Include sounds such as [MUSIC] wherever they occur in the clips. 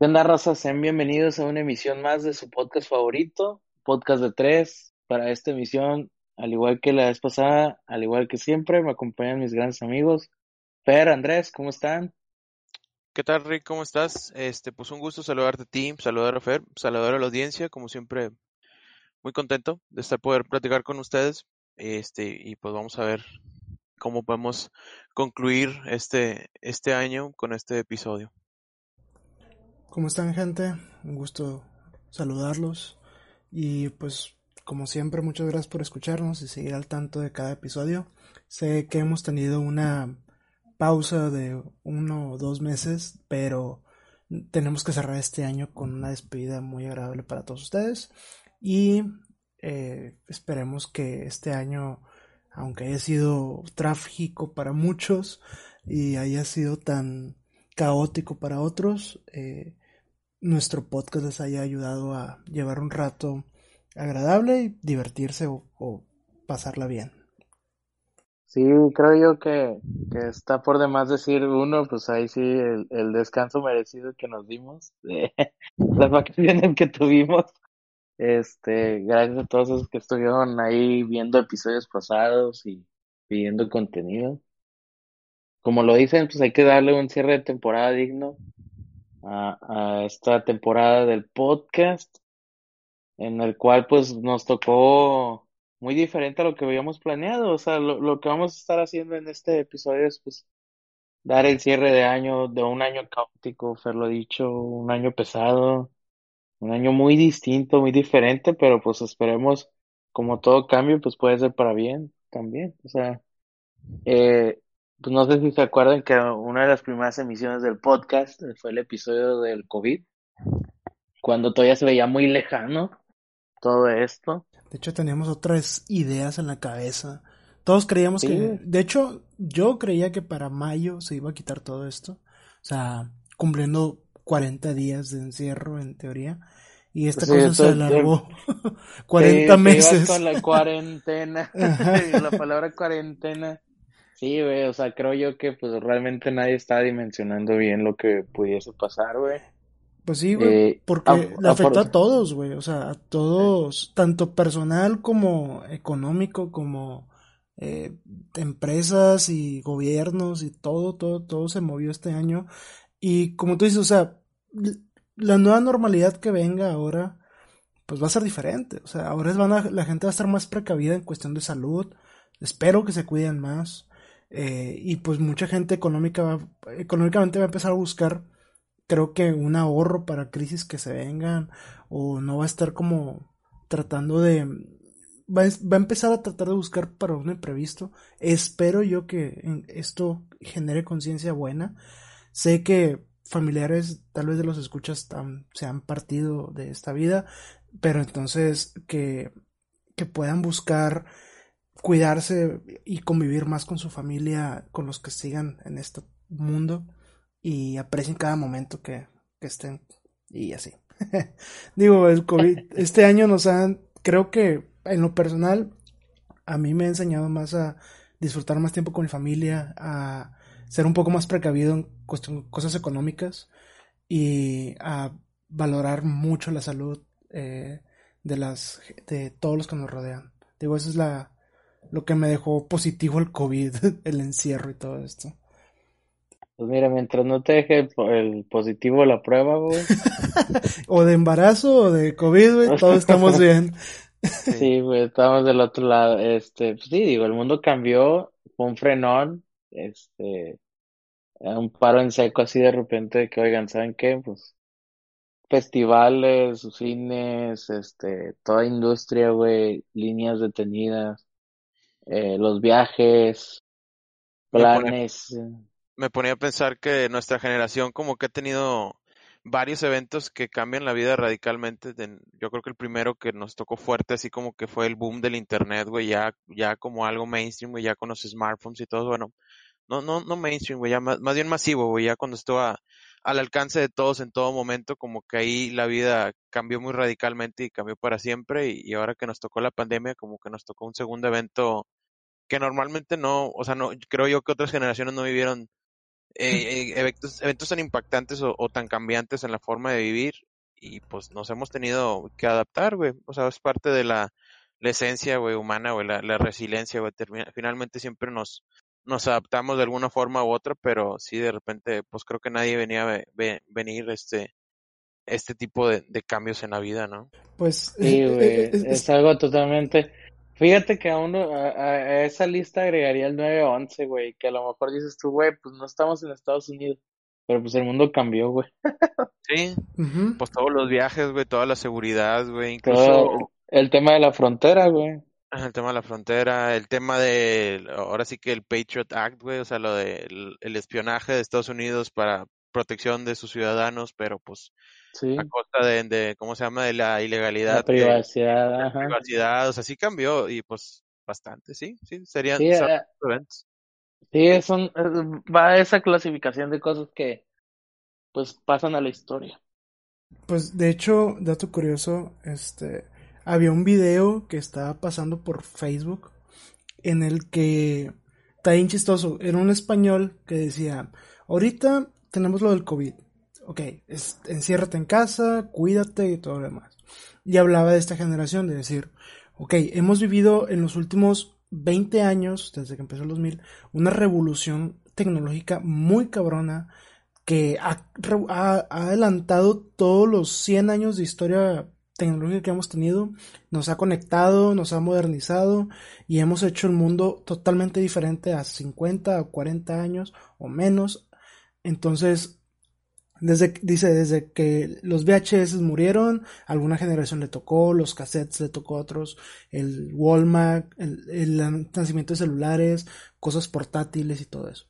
¿Qué onda? Sean bienvenidos a una emisión más de su podcast favorito, podcast de tres. Para esta emisión, al igual que la vez pasada, al igual que siempre, me acompañan mis grandes amigos. Fer, Andrés, ¿cómo están? ¿Qué tal, Rick? ¿Cómo estás? Este, pues un gusto saludarte a ti, saludar a Fer, saludar a la audiencia, como siempre, muy contento de estar poder platicar con ustedes. Este, y pues vamos a ver cómo podemos concluir este, este año con este episodio. ¿Cómo están gente? Un gusto saludarlos y pues como siempre muchas gracias por escucharnos y seguir al tanto de cada episodio. Sé que hemos tenido una pausa de uno o dos meses, pero tenemos que cerrar este año con una despedida muy agradable para todos ustedes y eh, esperemos que este año, aunque haya sido trágico para muchos y haya sido tan caótico para otros, eh, nuestro podcast les haya ayudado a llevar un rato agradable y divertirse o, pasarla bien. Sí, creo yo que, que, está por demás decir uno, pues ahí sí el, descanso merecido que nos dimos, de [LAUGHS] las vacaciones que tuvimos. Este, gracias a todos los que estuvieron ahí viendo episodios pasados y pidiendo contenido. Como lo dicen, pues hay que darle un cierre de temporada digno a, esta temporada del podcast, en el cual pues nos tocó muy diferente a lo que habíamos planeado. O sea, lo, lo que vamos a estar haciendo en este episodio es pues dar el cierre de año, de un año caótico, Fer lo dicho, un año pesado, un año muy distinto, muy diferente, pero pues esperemos, como todo cambio, pues puede ser para bien también. O sea, eh, no sé si se acuerdan que una de las primeras emisiones del podcast fue el episodio del COVID, cuando todavía se veía muy lejano todo esto. De hecho, teníamos otras ideas en la cabeza. Todos creíamos que, de hecho, yo creía que para mayo se iba a quitar todo esto. O sea, cumpliendo 40 días de encierro en teoría. Y esta cosa se alargó [LAUGHS] 40 meses. Con la cuarentena. [LAUGHS] [LAUGHS] la palabra cuarentena. Sí, güey, o sea, creo yo que pues realmente nadie está dimensionando bien lo que pudiese pasar, güey. Pues sí, güey, eh, porque le afectó a todos, güey, o sea, a todos, tanto personal como económico, como eh, empresas y gobiernos y todo, todo, todo se movió este año. Y como tú dices, o sea, la nueva normalidad que venga ahora, pues va a ser diferente. O sea, ahora van a, la gente va a estar más precavida en cuestión de salud. Espero que se cuiden más. Eh, y pues mucha gente económica económicamente va a empezar a buscar, creo que un ahorro para crisis que se vengan, o no va a estar como tratando de... Va, va a empezar a tratar de buscar para un imprevisto. Espero yo que esto genere conciencia buena. Sé que familiares tal vez de los escuchas se han partido de esta vida, pero entonces que, que puedan buscar cuidarse y convivir más con su familia, con los que sigan en este mundo y aprecien cada momento que, estén y así. [LAUGHS] Digo, el COVID, [LAUGHS] este año nos han, creo que en lo personal, a mí me ha enseñado más a disfrutar más tiempo con mi familia, a ser un poco más precavido en cosas económicas y a valorar mucho la salud eh, de las de todos los que nos rodean. Digo, esa es la, lo que me dejó positivo el COVID, [LAUGHS] el encierro y todo esto. Pues mira, mientras no te deje el, positivo la prueba, güey. [LAUGHS] o de embarazo o de COVID, güey, todos estamos [LAUGHS] bien. sí, güey, estamos del otro lado. Este, pues sí, digo, el mundo cambió, fue un frenón, este, un paro en seco así de repente de que, oigan, ¿saben qué? Pues festivales, cines, este, toda industria, güey, líneas detenidas eh, los viajes, planes. Me ponía, a pensar que nuestra generación como que ha tenido varios eventos que cambian la vida radicalmente. yo creo que el primero que nos tocó fuerte, así como que fue el boom del internet, güey, ya, ya como algo mainstream, güey, ya con los smartphones y todo, bueno, no, no, no mainstream, güey, ya más, más bien masivo, güey, ya cuando estuvo al alcance de todos en todo momento, como que ahí la vida cambió muy radicalmente y cambió para siempre, y ahora que nos tocó la pandemia, como que nos tocó un segundo evento que normalmente no, o sea, no, creo yo que otras generaciones no vivieron eh, eventos, eventos tan impactantes o, tan cambiantes en la forma de vivir y pues nos hemos tenido que adaptar, güey. O sea, es parte de la, esencia, güey, humana, güey, la, la resiliencia, güey. Finalmente siempre nos, nos adaptamos de alguna forma u otra, pero sí de repente, pues creo que nadie venía a venir este este tipo de, cambios en la vida, ¿no? Pues sí, güey, es, algo totalmente. Fíjate que a uno a, esa lista agregaría el 911, güey, que a lo mejor dices tú, güey, pues no estamos en Estados Unidos, pero pues el mundo cambió, güey. Sí, pues todos los viajes, güey, toda la seguridad, güey, incluso el tema de la frontera, güey. El tema de la frontera, el tema de, ahora sí que el Patriot Act, güey, o sea, lo del el espionaje de Estados Unidos para protección de sus ciudadanos, pero pues a costa de, ¿cómo se llama?, de la ilegalidad. La privacidad, privacidad, o sea, sí cambió y pues bastante, sí, sí, serían sí, eh, eventos. Sí, son, va a esa clasificación de cosas que pues pasan a la historia. Pues de hecho, dato curioso, este había un video que estaba pasando por Facebook en el que está bien chistoso. Era un español que decía, ahorita tenemos lo del COVID. Ok, enciérrate en casa, cuídate y todo lo demás. Y hablaba de esta generación, de decir, ok, hemos vivido en los últimos 20 años, desde que empezó el 2000, una revolución tecnológica muy cabrona que ha, adelantado todos los 100 años de historia tecnológica que hemos tenido nos ha conectado, nos ha modernizado y hemos hecho el mundo totalmente diferente a 50 o 40 años o menos. Entonces, desde, dice, desde que los VHS murieron, alguna generación le tocó, los cassettes le tocó a otros, el Walmart, el, el nacimiento de celulares, cosas portátiles y todo eso.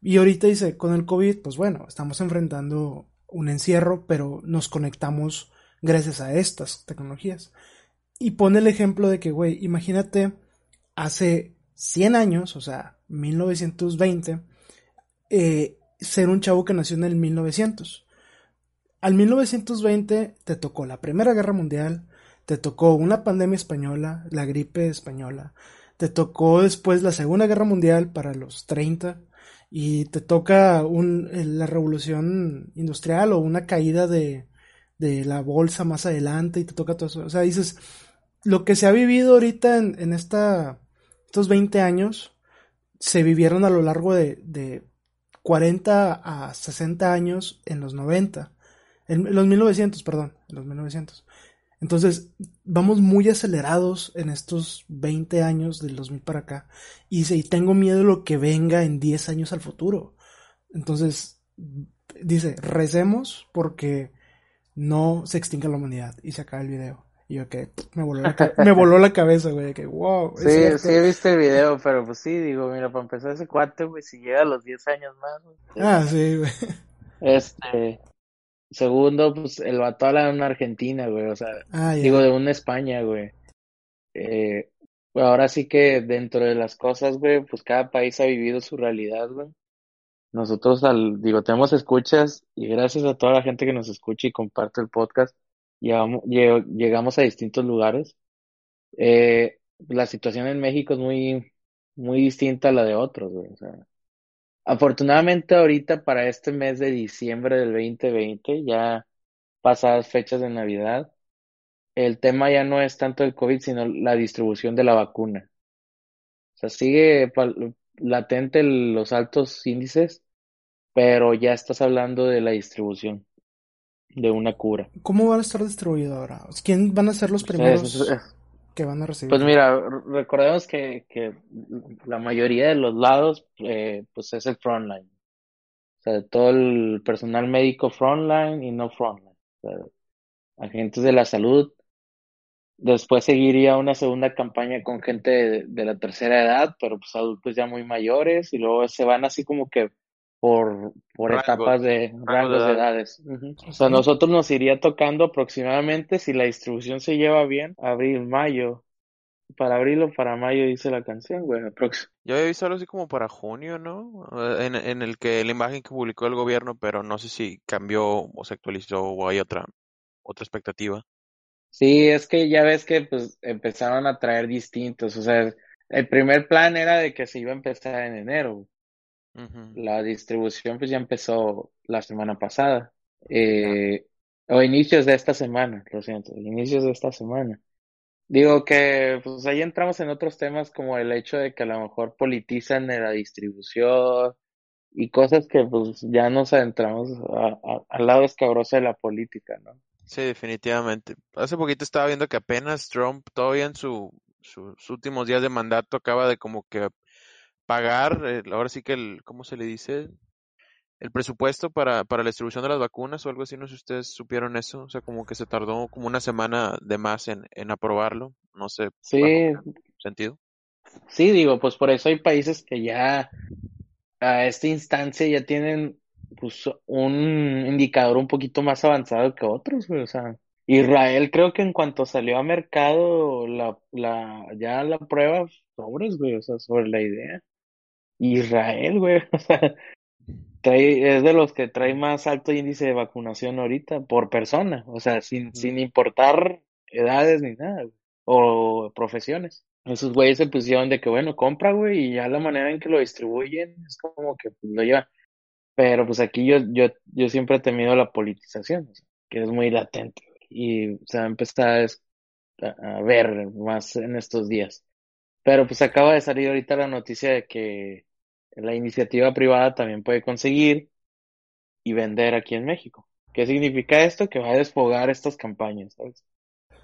Y ahorita dice, con el COVID, pues bueno, estamos enfrentando un encierro, pero nos conectamos gracias a estas tecnologías. Y pone el ejemplo de que, güey, imagínate hace 100 años, o sea, 1920, eh, ser un chavo que nació en el 1900. Al 1920 te tocó la Primera Guerra Mundial, te tocó una pandemia española, la gripe española, te tocó después la Segunda Guerra Mundial para los 30 y te toca un, la revolución industrial o una caída de, de la bolsa más adelante y te toca todo eso. O sea, dices, lo que se ha vivido ahorita en, en esta, estos 20 años, se vivieron a lo largo de, de 40 a 60 años en los 90, en los 1900, perdón, en los 1900. Entonces, vamos muy acelerados en estos 20 años del 2000 para acá. Y, dice, y tengo miedo de lo que venga en 10 años al futuro. Entonces, dice, recemos porque no se extinga la humanidad y se acaba el video. Y yo que me voló la, me voló la cabeza, güey, que wow. Sí, sí he visto el video, pero pues sí, digo, mira, para empezar ese cuate, güey, si llega a los 10 años más, Ah, sí, güey. Este, segundo, pues el vato habla de una Argentina, güey, o sea, ah, digo, de una España, güey. Eh, ahora sí que dentro de las cosas, güey, pues cada país ha vivido su realidad, güey nosotros al, digo, tenemos escuchas y gracias a toda la gente que nos escucha y comparte el podcast, llegamos, llegamos a distintos lugares. Eh, la situación en México es muy, muy distinta a la de otros, afortunadamente ahorita para este mes de diciembre del 2020, ya pasadas fechas de Navidad, el tema ya no es tanto el COVID, sino la distribución de la vacuna. O sea, sigue latente los altos índices, pero ya estás hablando de la distribución de una cura. ¿Cómo van a estar distribuidos ahora? ¿Quién van a ser los primeros que van a recibir? Pues mira, recordemos que, que la mayoría de los lados eh, pues es el frontline. O sea, todo el personal médico frontline y no frontline. O sea, agentes de la salud Después seguiría una segunda campaña con gente de, la tercera edad, pero pues adultos ya muy mayores, y luego se van así como que por, por etapas de rangos de edades. O sea, nosotros nos iría tocando aproximadamente, si la distribución se lleva bien, abril, mayo. Para abril o para mayo dice la canción, güey. Yo había visto algo así como para junio, ¿no? En, en el que la imagen que publicó el gobierno, pero no sé si cambió o se actualizó o hay otra, otra expectativa. Sí, es que ya ves que pues empezaron a traer distintos, o sea, el primer plan era de que se iba a empezar en enero, La distribución pues ya empezó la semana pasada. Eh, o inicios de esta semana, lo siento, inicios de esta semana. Digo que pues ahí entramos en otros temas como el hecho de que a lo mejor politizan la distribución y cosas que pues ya nos adentramos al lado escabroso de la política, ¿no? Sí, definitivamente. Hace poquito estaba viendo que apenas Trump, todavía en su, sus últimos días de mandato, acaba de como que pagar, eh, ahora sí que el, ¿cómo se le dice? El presupuesto para, para la distribución de las vacunas o algo así, no sé si ustedes supieron eso, o sea, como que se tardó como una semana de más en, en aprobarlo, no sé. Sí. ¿Sentido? Sí, digo, pues por eso hay países que ya a esta instancia ya tienen pues un indicador un poquito más avanzado que otros, güey, o sea, Israel creo que en cuanto salió a mercado la, la, ya la prueba sobres, güey, o sea, sobre la idea. Israel, güey, [LAUGHS] o sea, trae, es de los que trae más alto índice de vacunación ahorita por persona, o sea, sin, sin importar edades ni nada, o profesiones. Esos güeyes se pusieron de que, bueno, compra, güey, y ya la manera en que lo distribuyen es como que pues, lo lleva. Pero pues aquí yo, yo, yo siempre he temido la politización, que es muy latente, y se va a empezar a ver más en estos días. Pero pues acaba de salir ahorita la noticia de que la iniciativa privada también puede conseguir y vender aquí en México. ¿Qué significa esto? Que va a desfogar estas campañas, ¿sabes?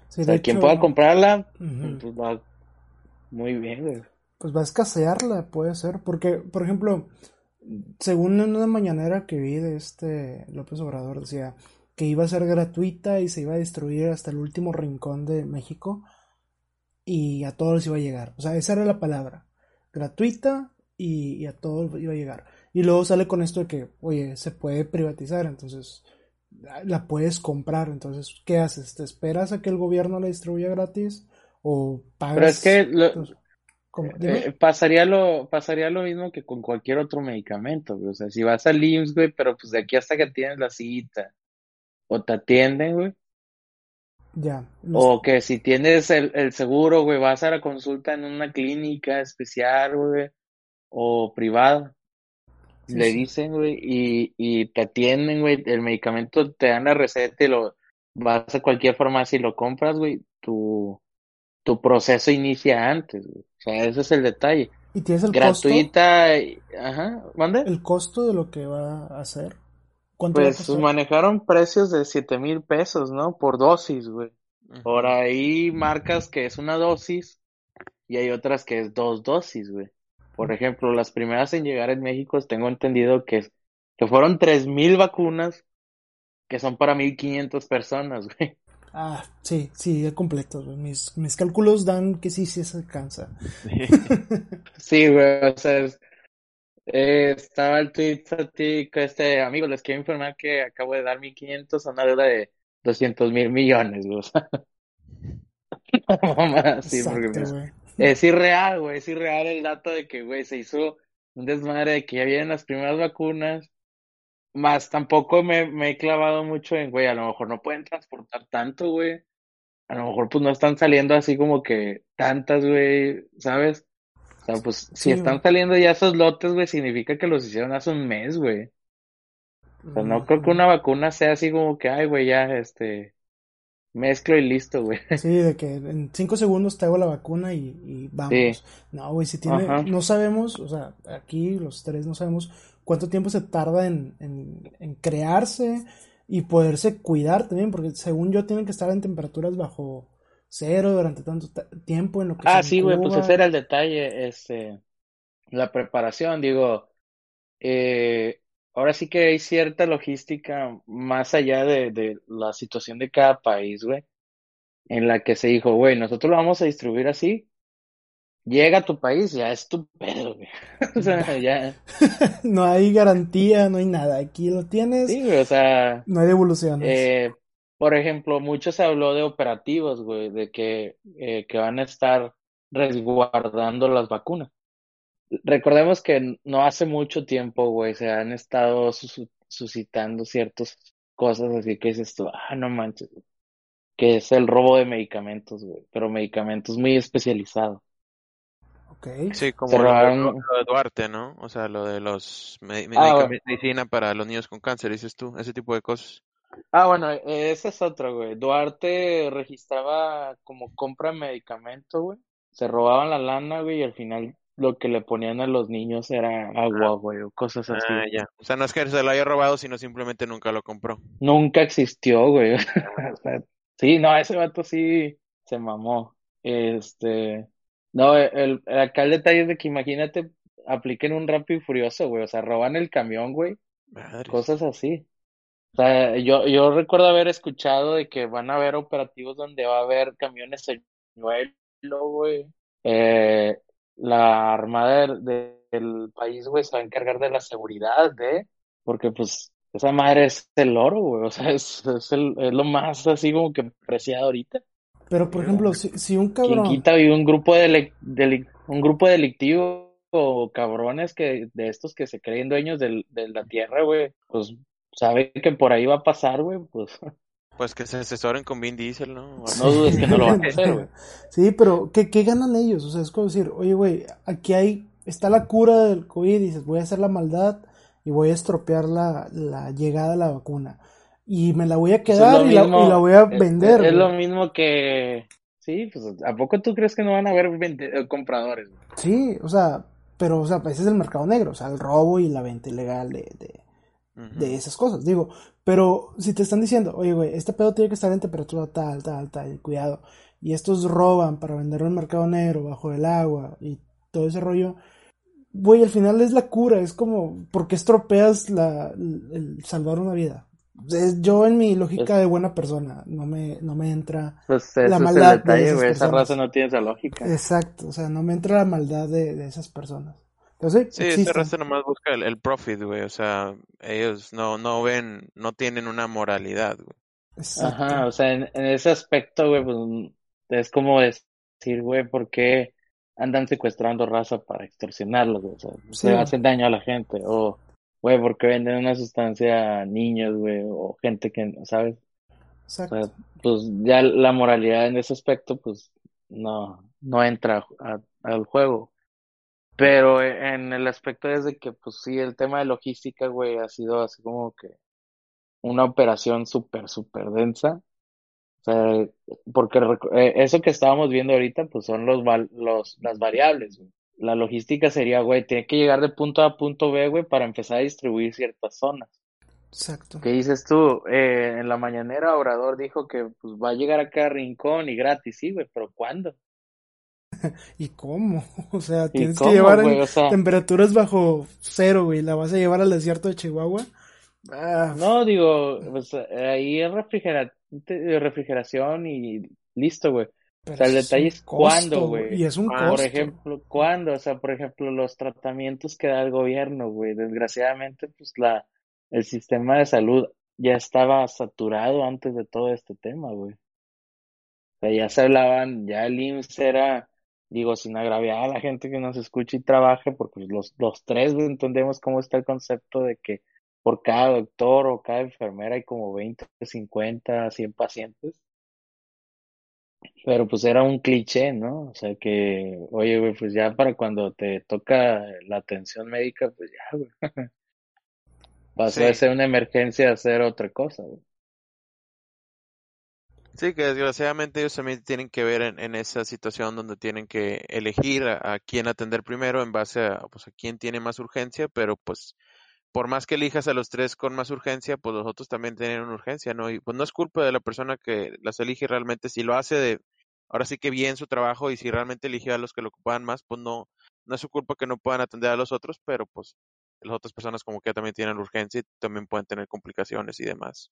o sea, quien pueda comprarla, pues va muy bien, Pues va a escasearla, puede ser, porque, por ejemplo, según en una mañanera que vi de este López Obrador, decía que iba a ser gratuita y se iba a destruir hasta el último rincón de México y a todos iba a llegar. O sea, esa era la palabra. Gratuita y, a todos iba a llegar. Y luego sale con esto de que, oye, se puede privatizar, entonces la puedes comprar. Entonces, ¿qué haces? ¿Te esperas a que el gobierno la distribuya gratis? ¿O pagas? Pero es que eh, pasaría, lo, pasaría lo mismo que con cualquier otro medicamento. O sea, si vas al IMSS, güey, pero pues de aquí hasta que tienes la cita o te atienden, güey, ya. O que si tienes el, el seguro, güey, vas a la consulta en una clínica especial, güey, o privada. le dicen, güey, y, y te atienden, güey, el medicamento te dan la receta y lo vas a cualquier farmacia y lo compras, güey, tu, tu proceso inicia antes, güey. O sea, ese es el detalle. ¿Y tienes el Gratuita, ajá, ¿mande? ¿El costo de lo que va a hacer? pues manejaron precios de siete mil pesos, ¿no? Por dosis, güey. Por ahí marcas que es una dosis y hay otras que es dos dosis, güey. Por ejemplo, las primeras en llegar en México tengo entendido que, que fueron tres mil vacunas que son para mil quinientos personas, [LAUGHS] güey. Ah, sí, sí, completo. Mis, mis cálculos dan que sí, sí se alcanza. sí, [LAUGHS] güey, o sea, es, eh, estaba el tweet este amigo, les quiero informar que acabo de dar 1500 a una deuda de 200 mil millones, güey. [LAUGHS] sí, porque es irreal, güey, es irreal el dato de que, güey, se hizo un desmadre de que ya vienen las primeras vacunas, más tampoco me, me he clavado mucho en, güey, a lo mejor no pueden transportar tanto, güey. A lo mejor pues no están saliendo así como que tantas, güey, ¿sabes? O sea, pues si están saliendo ya esos lotes, güey, significa que los hicieron hace un mes, güey. O sea, no creo que una vacuna sea así como que, ay, güey, ya, este, mezclo y listo, güey. [LAUGHS] Sí, de que en cinco segundos te hago la vacuna y, vamos. No, güey, si tiene, no sabemos, o sea, aquí los tres no sabemos cuánto tiempo se tarda en, en, en crearse y poderse cuidar también, porque según yo tienen que estar en temperaturas bajo cero durante tanto tiempo en lo que Ah, sí, güey, pues ese era el detalle, este, la preparación, digo, eh, ahora sí que hay cierta logística más allá de, de la situación de cada país, güey, en la que se dijo, güey, nosotros lo vamos a distribuir así, llega a tu país, ya es tu pedo, güey. [LAUGHS] o sea, ya. [LAUGHS] no hay garantía, no hay nada. Aquí lo tienes. Sí, güey, o sea. No hay devoluciones. Eh, por ejemplo, mucho se habló de operativos, güey, de que, eh, que van a estar resguardando las vacunas. Recordemos que no hace mucho tiempo, güey, se han estado suscitando ciertas cosas así que es esto, ah, no manches, que es el robo de medicamentos, güey, pero medicamentos muy especializados. Okay. Sí, como lo, de Duarte, ¿no? O sea, lo de los ah, medicina para los niños con cáncer, dices tú, ese tipo de cosas. Ah, bueno, ese es otro, güey. Duarte registraba como compra de medicamento, güey. Se robaban la lana, güey, y al final lo que le ponían a los niños era agua, güey, o cosas así. Ah, ya. O sea, no es que se lo haya robado, sino simplemente nunca lo compró. Nunca existió, güey. [LAUGHS] sí, no, ese vato sí se mamó. Este, no, el, acá el detalle es de que imagínate, apliquen un rápido y furioso, güey, o sea, roban el camión, güey. Cosas así. O sea, yo, yo recuerdo haber escuchado de que van a haber operativos donde va a haber camiones señuelo, güey. Eh, la armada del país, güey, se va a encargar de la seguridad, de, porque pues esa madre es el oro, güey, o sea, es, es, el, es lo más así como que preciado ahorita. Pero, por ejemplo, si, si un cabrón... Quien quita un grupo, de, un grupo delictivo o cabrones que de estos que se creen dueños de la tierra, güey, pues sabe que por ahí va a pasar, güey, pues... Pues que se asesoren con Vin Diesel, ¿no? No dudes que no lo van a hacer, güey. [LAUGHS] Sí, pero ¿qué, ¿qué ganan ellos? O sea, es como decir, oye, güey, aquí hay, está la cura del COVID y dices, voy a hacer la maldad y voy a estropear la, la llegada de la vacuna. Y me la voy a quedar y, la, y, la, voy a vender. Es, lo mismo que... Sí, pues ¿a poco tú crees que no van a haber eh, compradores? Sí, o sea, pero, o sea, ese es el mercado negro, o sea, el robo y la venta ilegal de, de de esas cosas, digo. Pero si te están diciendo, oye, güey, este pedo tiene que estar en temperatura tal, tal, tal, cuidado. Y estos roban para venderlo en el mercado negro, bajo el agua y todo ese rollo. Güey, al final es la cura, es como, ¿por qué estropeas la, el, salvar una vida? yo en mi lógica de buena persona, no me, no me entra pues la maldad. de esa raza no tiene esa lógica. Exacto, o sea, no me entra la maldad de, de esas personas sí, ese resto nomás busca el, profit, güey. O sea, ellos no, no ven, no tienen una moralidad, güey. Ajá, o sea, en, ese aspecto, güey, pues es como decir, güey, ¿por qué andan secuestrando raza para extorsionarlos? O sea, se hacen daño a la gente. O, güey, ¿por qué venden una sustancia a niños, güey? O gente que, ¿sabes? Exacto. pues ya la moralidad en ese aspecto, pues no, no entra al juego. Pero en el aspecto es de que, pues sí, el tema de logística, güey, ha sido así como que una operación súper, súper densa. O sea, porque eh, eso que estábamos viendo ahorita, pues son los, los las variables, güey. La logística sería, güey, tiene que llegar de punto A a punto B, güey, para empezar a distribuir ciertas zonas. Exacto. ¿Qué dices tú? Eh, en la mañanera Obrador dijo que pues va a llegar a Rincón y gratis, sí, güey, pero ¿cuándo? [LAUGHS] ¿Y cómo? [LAUGHS] O sea, tienes que llevar temperaturas bajo cero, güey. ¿La vas a llevar al desierto de Chihuahua? Ah, no, digo, pues ahí es refrigeración y listo, güey. o sea, el detalle es cuándo, güey. Y es un Por ejemplo, cuándo, o sea, por ejemplo, los tratamientos que da el gobierno, güey. Desgraciadamente, pues la, el sistema de salud ya estaba saturado antes de todo este tema, güey. O sea, ya se hablaban, ya el IMSS era digo, sin agraviar a la gente que nos escuche y trabaje, porque los, los tres entendemos cómo está el concepto de que por cada doctor o cada enfermera hay como 20, 50, 100 pacientes. Pero pues era un cliché, ¿no? O sea que, oye, pues ya para cuando te toca la atención médica, pues ya, güey. [LAUGHS] Pasó a ser una emergencia a ser otra cosa, güey. Sí, que desgraciadamente ellos también tienen que ver en, esa situación donde tienen que elegir a, quién atender primero en base a, pues, a quién tiene más urgencia, pero pues por más que elijas a los tres con más urgencia, pues los otros también tienen una urgencia, ¿no? Y pues no es culpa de la persona que las elige realmente, si lo hace de, ahora sí que bien su trabajo y si realmente eligió a los que lo ocupaban más, pues no, no es su culpa que no puedan atender a los otros, pero pues las otras personas como que también tienen urgencia y también pueden tener complicaciones y demás.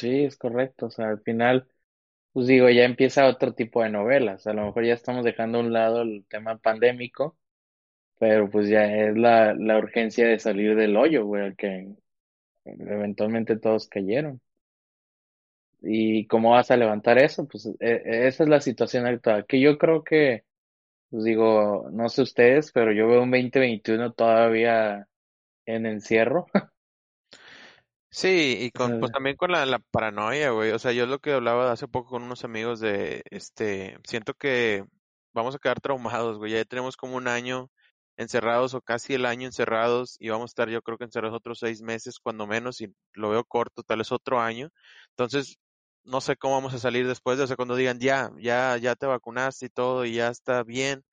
Sí, es correcto. O sea, al final, pues digo, ya empieza otro tipo de novelas. A lo mejor ya estamos dejando a un lado el tema pandémico, pero pues ya es la, la urgencia de salir del hoyo, güey, que eventualmente todos cayeron. ¿Y cómo vas a levantar eso? Pues e, esa es la situación actual, que yo creo que, pues digo, no sé ustedes, pero yo veo un 2021 todavía en encierro. [LAUGHS] Sí, y con, pues también con la, la paranoia, güey. O sea, yo lo que hablaba hace poco con unos amigos de, este, siento que vamos a quedar traumados, güey. Ya tenemos como un año encerrados o casi el año encerrados y vamos a estar yo creo que encerrados otros seis meses cuando menos y lo veo corto, tal vez otro año. Entonces, no sé cómo vamos a salir después de, o sea, cuando digan ya, ya, ya te vacunaste y todo y ya está bien,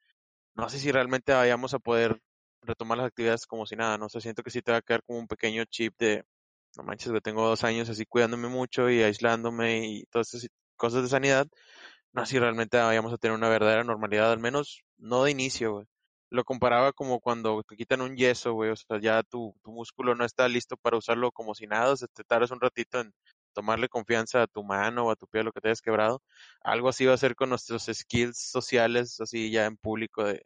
no sé si realmente vayamos a poder retomar las actividades como si nada, no sé, siento que sí te va a quedar como un pequeño chip de, no manches, que tengo dos años así cuidándome mucho y aislándome y todas esas cosas de sanidad, no sé si realmente vayamos a tener una verdadera normalidad, al menos no de inicio. Lo comparaba como cuando te quitan un yeso, güey, o sea, ya tu, tu músculo no está listo para usarlo como si nada, o sea, te tardas un ratito en tomarle confianza a tu mano o a tu pie, lo que te hayas quebrado. Algo así va a ser con nuestros skills sociales, así ya en público, de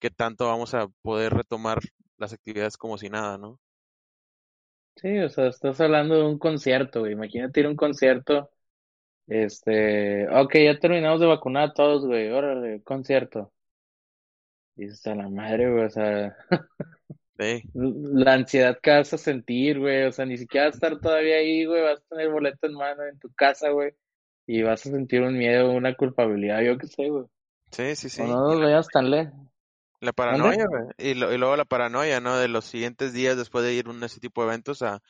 qué tanto vamos a poder retomar las actividades como si nada, ¿no? Sí, o sea, estás hablando de un concierto, güey. Imagínate ir a un concierto. Este, ok, ya terminamos de vacunar a todos, güey. Órale, concierto. Y a la madre, güey, o sea. [LAUGHS] La ansiedad que vas a sentir, güey. O sea, ni siquiera vas a estar todavía ahí, güey. Vas a tener boleto en mano en tu casa, güey. Y vas a sentir un miedo, una culpabilidad, yo qué sé, güey. Sí, sí, sí. O no nos veas tan lejos. La paranoia, güey. Y, luego la paranoia, ¿no? De los siguientes días después de ir a ese tipo de eventos a...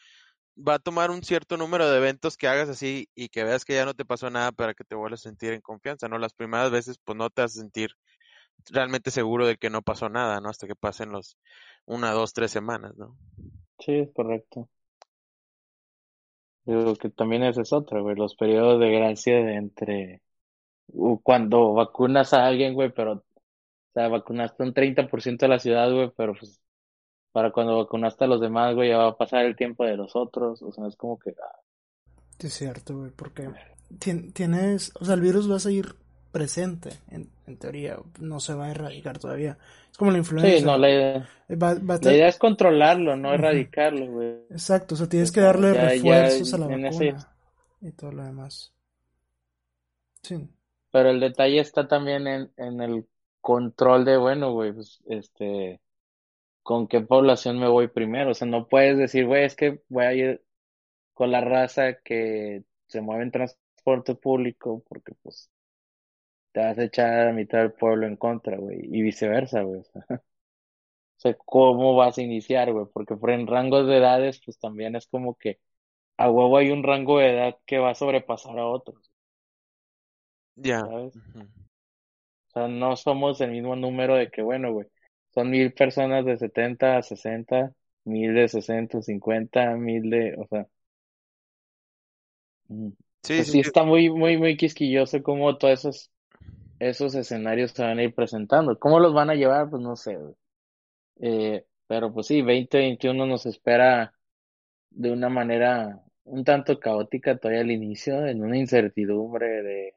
Va a tomar un cierto número de eventos que hagas así y que veas que ya no te pasó nada para que te vuelvas a sentir en confianza, ¿no? Las primeras veces, pues no te vas a sentir realmente seguro de que no pasó nada, ¿no? Hasta que pasen los una, dos, tres semanas, ¿no? Sí, es correcto. Digo que también ese es otro, güey, los periodos de gracia de entre cuando vacunas a alguien, güey, pero sea, vacunaste un 30% de la ciudad, güey, pero pues para cuando vacunaste a los demás, güey, ya va a pasar el tiempo de los otros, o sea, es como que... Ah. Sí, es cierto, güey, porque tienes, o sea, el virus va a seguir presente, en, teoría, no se va a erradicar todavía. Es como la influenza. Sí, no, la idea, la idea es controlarlo, no erradicarlo, güey. Exacto, o sea, tienes que darle refuerzos a la vacuna y todo lo demás. Sí. Pero el detalle está también en, en el control de, bueno, güey, pues, este, con qué población me voy primero. O sea, no puedes decir, güey, es que voy a ir con la raza que se mueve en transporte público, porque pues te vas a echar a mitad del pueblo en contra, güey, y viceversa, güey. [LAUGHS] O sea, ¿cómo vas a iniciar, güey? Porque por en rangos de edades, pues también es como que a huevo hay un rango de edad que va a sobrepasar a otros. Ya sea, no somos el mismo número de que, bueno, güey, son mil personas de 70 a 60, mil de 60 a 50, mil de, o sea. Mm, sí, pues sí, está muy, muy, muy quisquilloso cómo todos esos, esos escenarios se van a ir presentando. ¿Cómo los van a llevar? Pues no sé, güey. Eh, pero pues sí, 2021 nos espera de una manera un tanto caótica todavía al inicio, en una incertidumbre de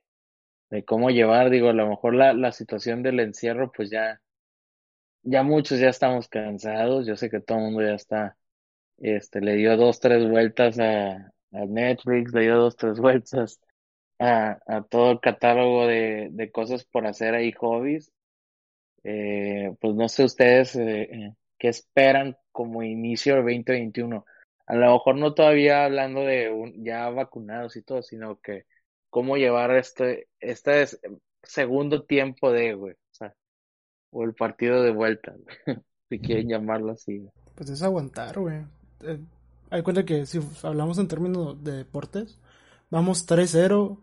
de cómo llevar, digo, a lo mejor la, la situación del encierro, pues ya, ya muchos ya estamos cansados, yo sé que todo el mundo ya está, este, le dio dos, tres vueltas a, Netflix, le dio dos, tres [LAUGHS] vueltas a, a todo el catálogo de, de cosas por hacer ahí, hobbies. Eh, pues no sé ustedes eh, eh qué esperan como inicio del 2021. A lo mejor no todavía hablando de un, ya vacunados y todo, sino que cómo llevar este, este segundo tiempo de, güey, o sea, o el partido de vuelta, [LAUGHS] si quieren llamarlo así. Pues es aguantar, güey. Eh, hay cuenta que si hablamos en términos de deportes, vamos 3-0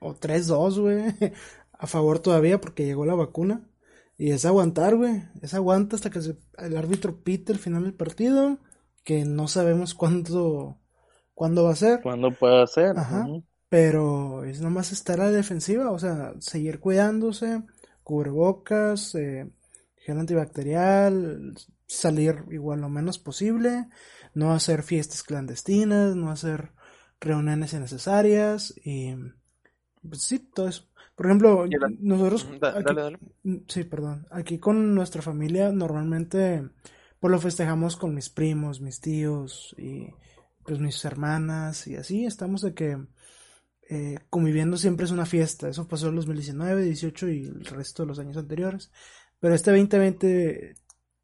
o 3-2, güey, [LAUGHS] a favor todavía porque llegó la vacuna. Y es aguantar, güey. Es aguanta hasta que el árbitro pite el final del partido. Que no sabemos cuándo, cuándo va a ser. ¿Cuándo puede ser? Ajá. Pero es nomás estar a la defensiva, o sea, seguir cuidándose, cubrebocas, eh, gel antibacterial, salir igual lo menos posible, no hacer fiestas clandestinas, no hacer reuniones innecesarias y pues sí, todo eso. Por ejemplo, nosotros sí, perdón, aquí con nuestra familia normalmente pues lo festejamos con mis primos, mis tíos y pues mis hermanas y así estamos de que eh, conviviendo siempre es una fiesta. Eso pasó en 2019, 18 y el resto de los años anteriores. Pero este 2020,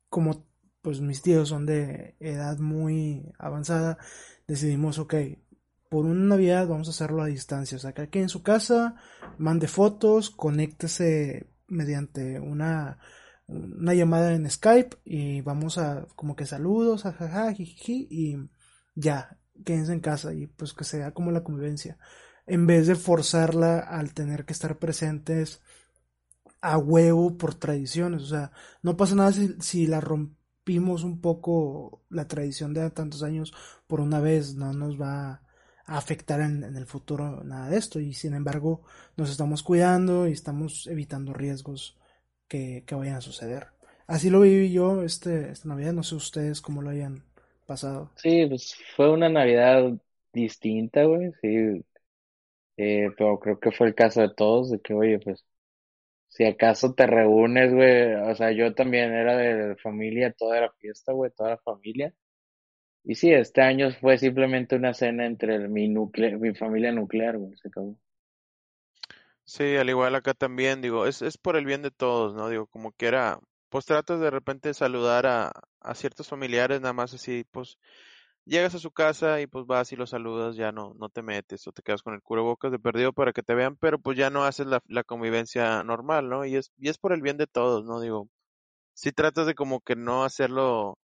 como pues mis tíos son de edad muy avanzada, decidimos, ok, por una Navidad vamos a hacerlo a distancia. O sea, que aquí en su casa, mande fotos, conéctese mediante una, una llamada en Skype y vamos a como que saludos, jajaja, jiji, y ya, quédense en casa y pues que sea como la convivencia. En vez de forzarla al tener que estar presentes a huevo por tradiciones. O sea, no pasa nada si, si la rompimos un poco la tradición de tantos años por una vez, no nos va a afectar en, el futuro nada de esto. Y sin embargo, nos estamos cuidando y estamos evitando riesgos que, que vayan a suceder. Así lo viví yo este, esta Navidad, no sé ustedes cómo lo hayan pasado. Sí, pues fue una Navidad distinta, güey, sí. Eh, pero creo que fue el caso de todos, de que, oye, pues si acaso te reúnes, güey, o sea, yo también era de familia, toda la fiesta, güey, toda la familia. Y sí, este año fue simplemente una cena entre mi mi familia nuclear, güey, se acabó. Sí, al igual acá también, digo, es, es por el bien de todos, ¿no? Digo, como que era, pues tratas de repente saludar a, a ciertos familiares, nada más así, pues llegas a su casa y pues vas y los saludas, ya no, no te metes o te quedas con el cubrebocas de perdido para que te vean, pero pues ya no haces la, convivencia normal, ¿no? Y es, y es por el bien de todos, ¿no? Digo, si tratas de como que no hacerlo,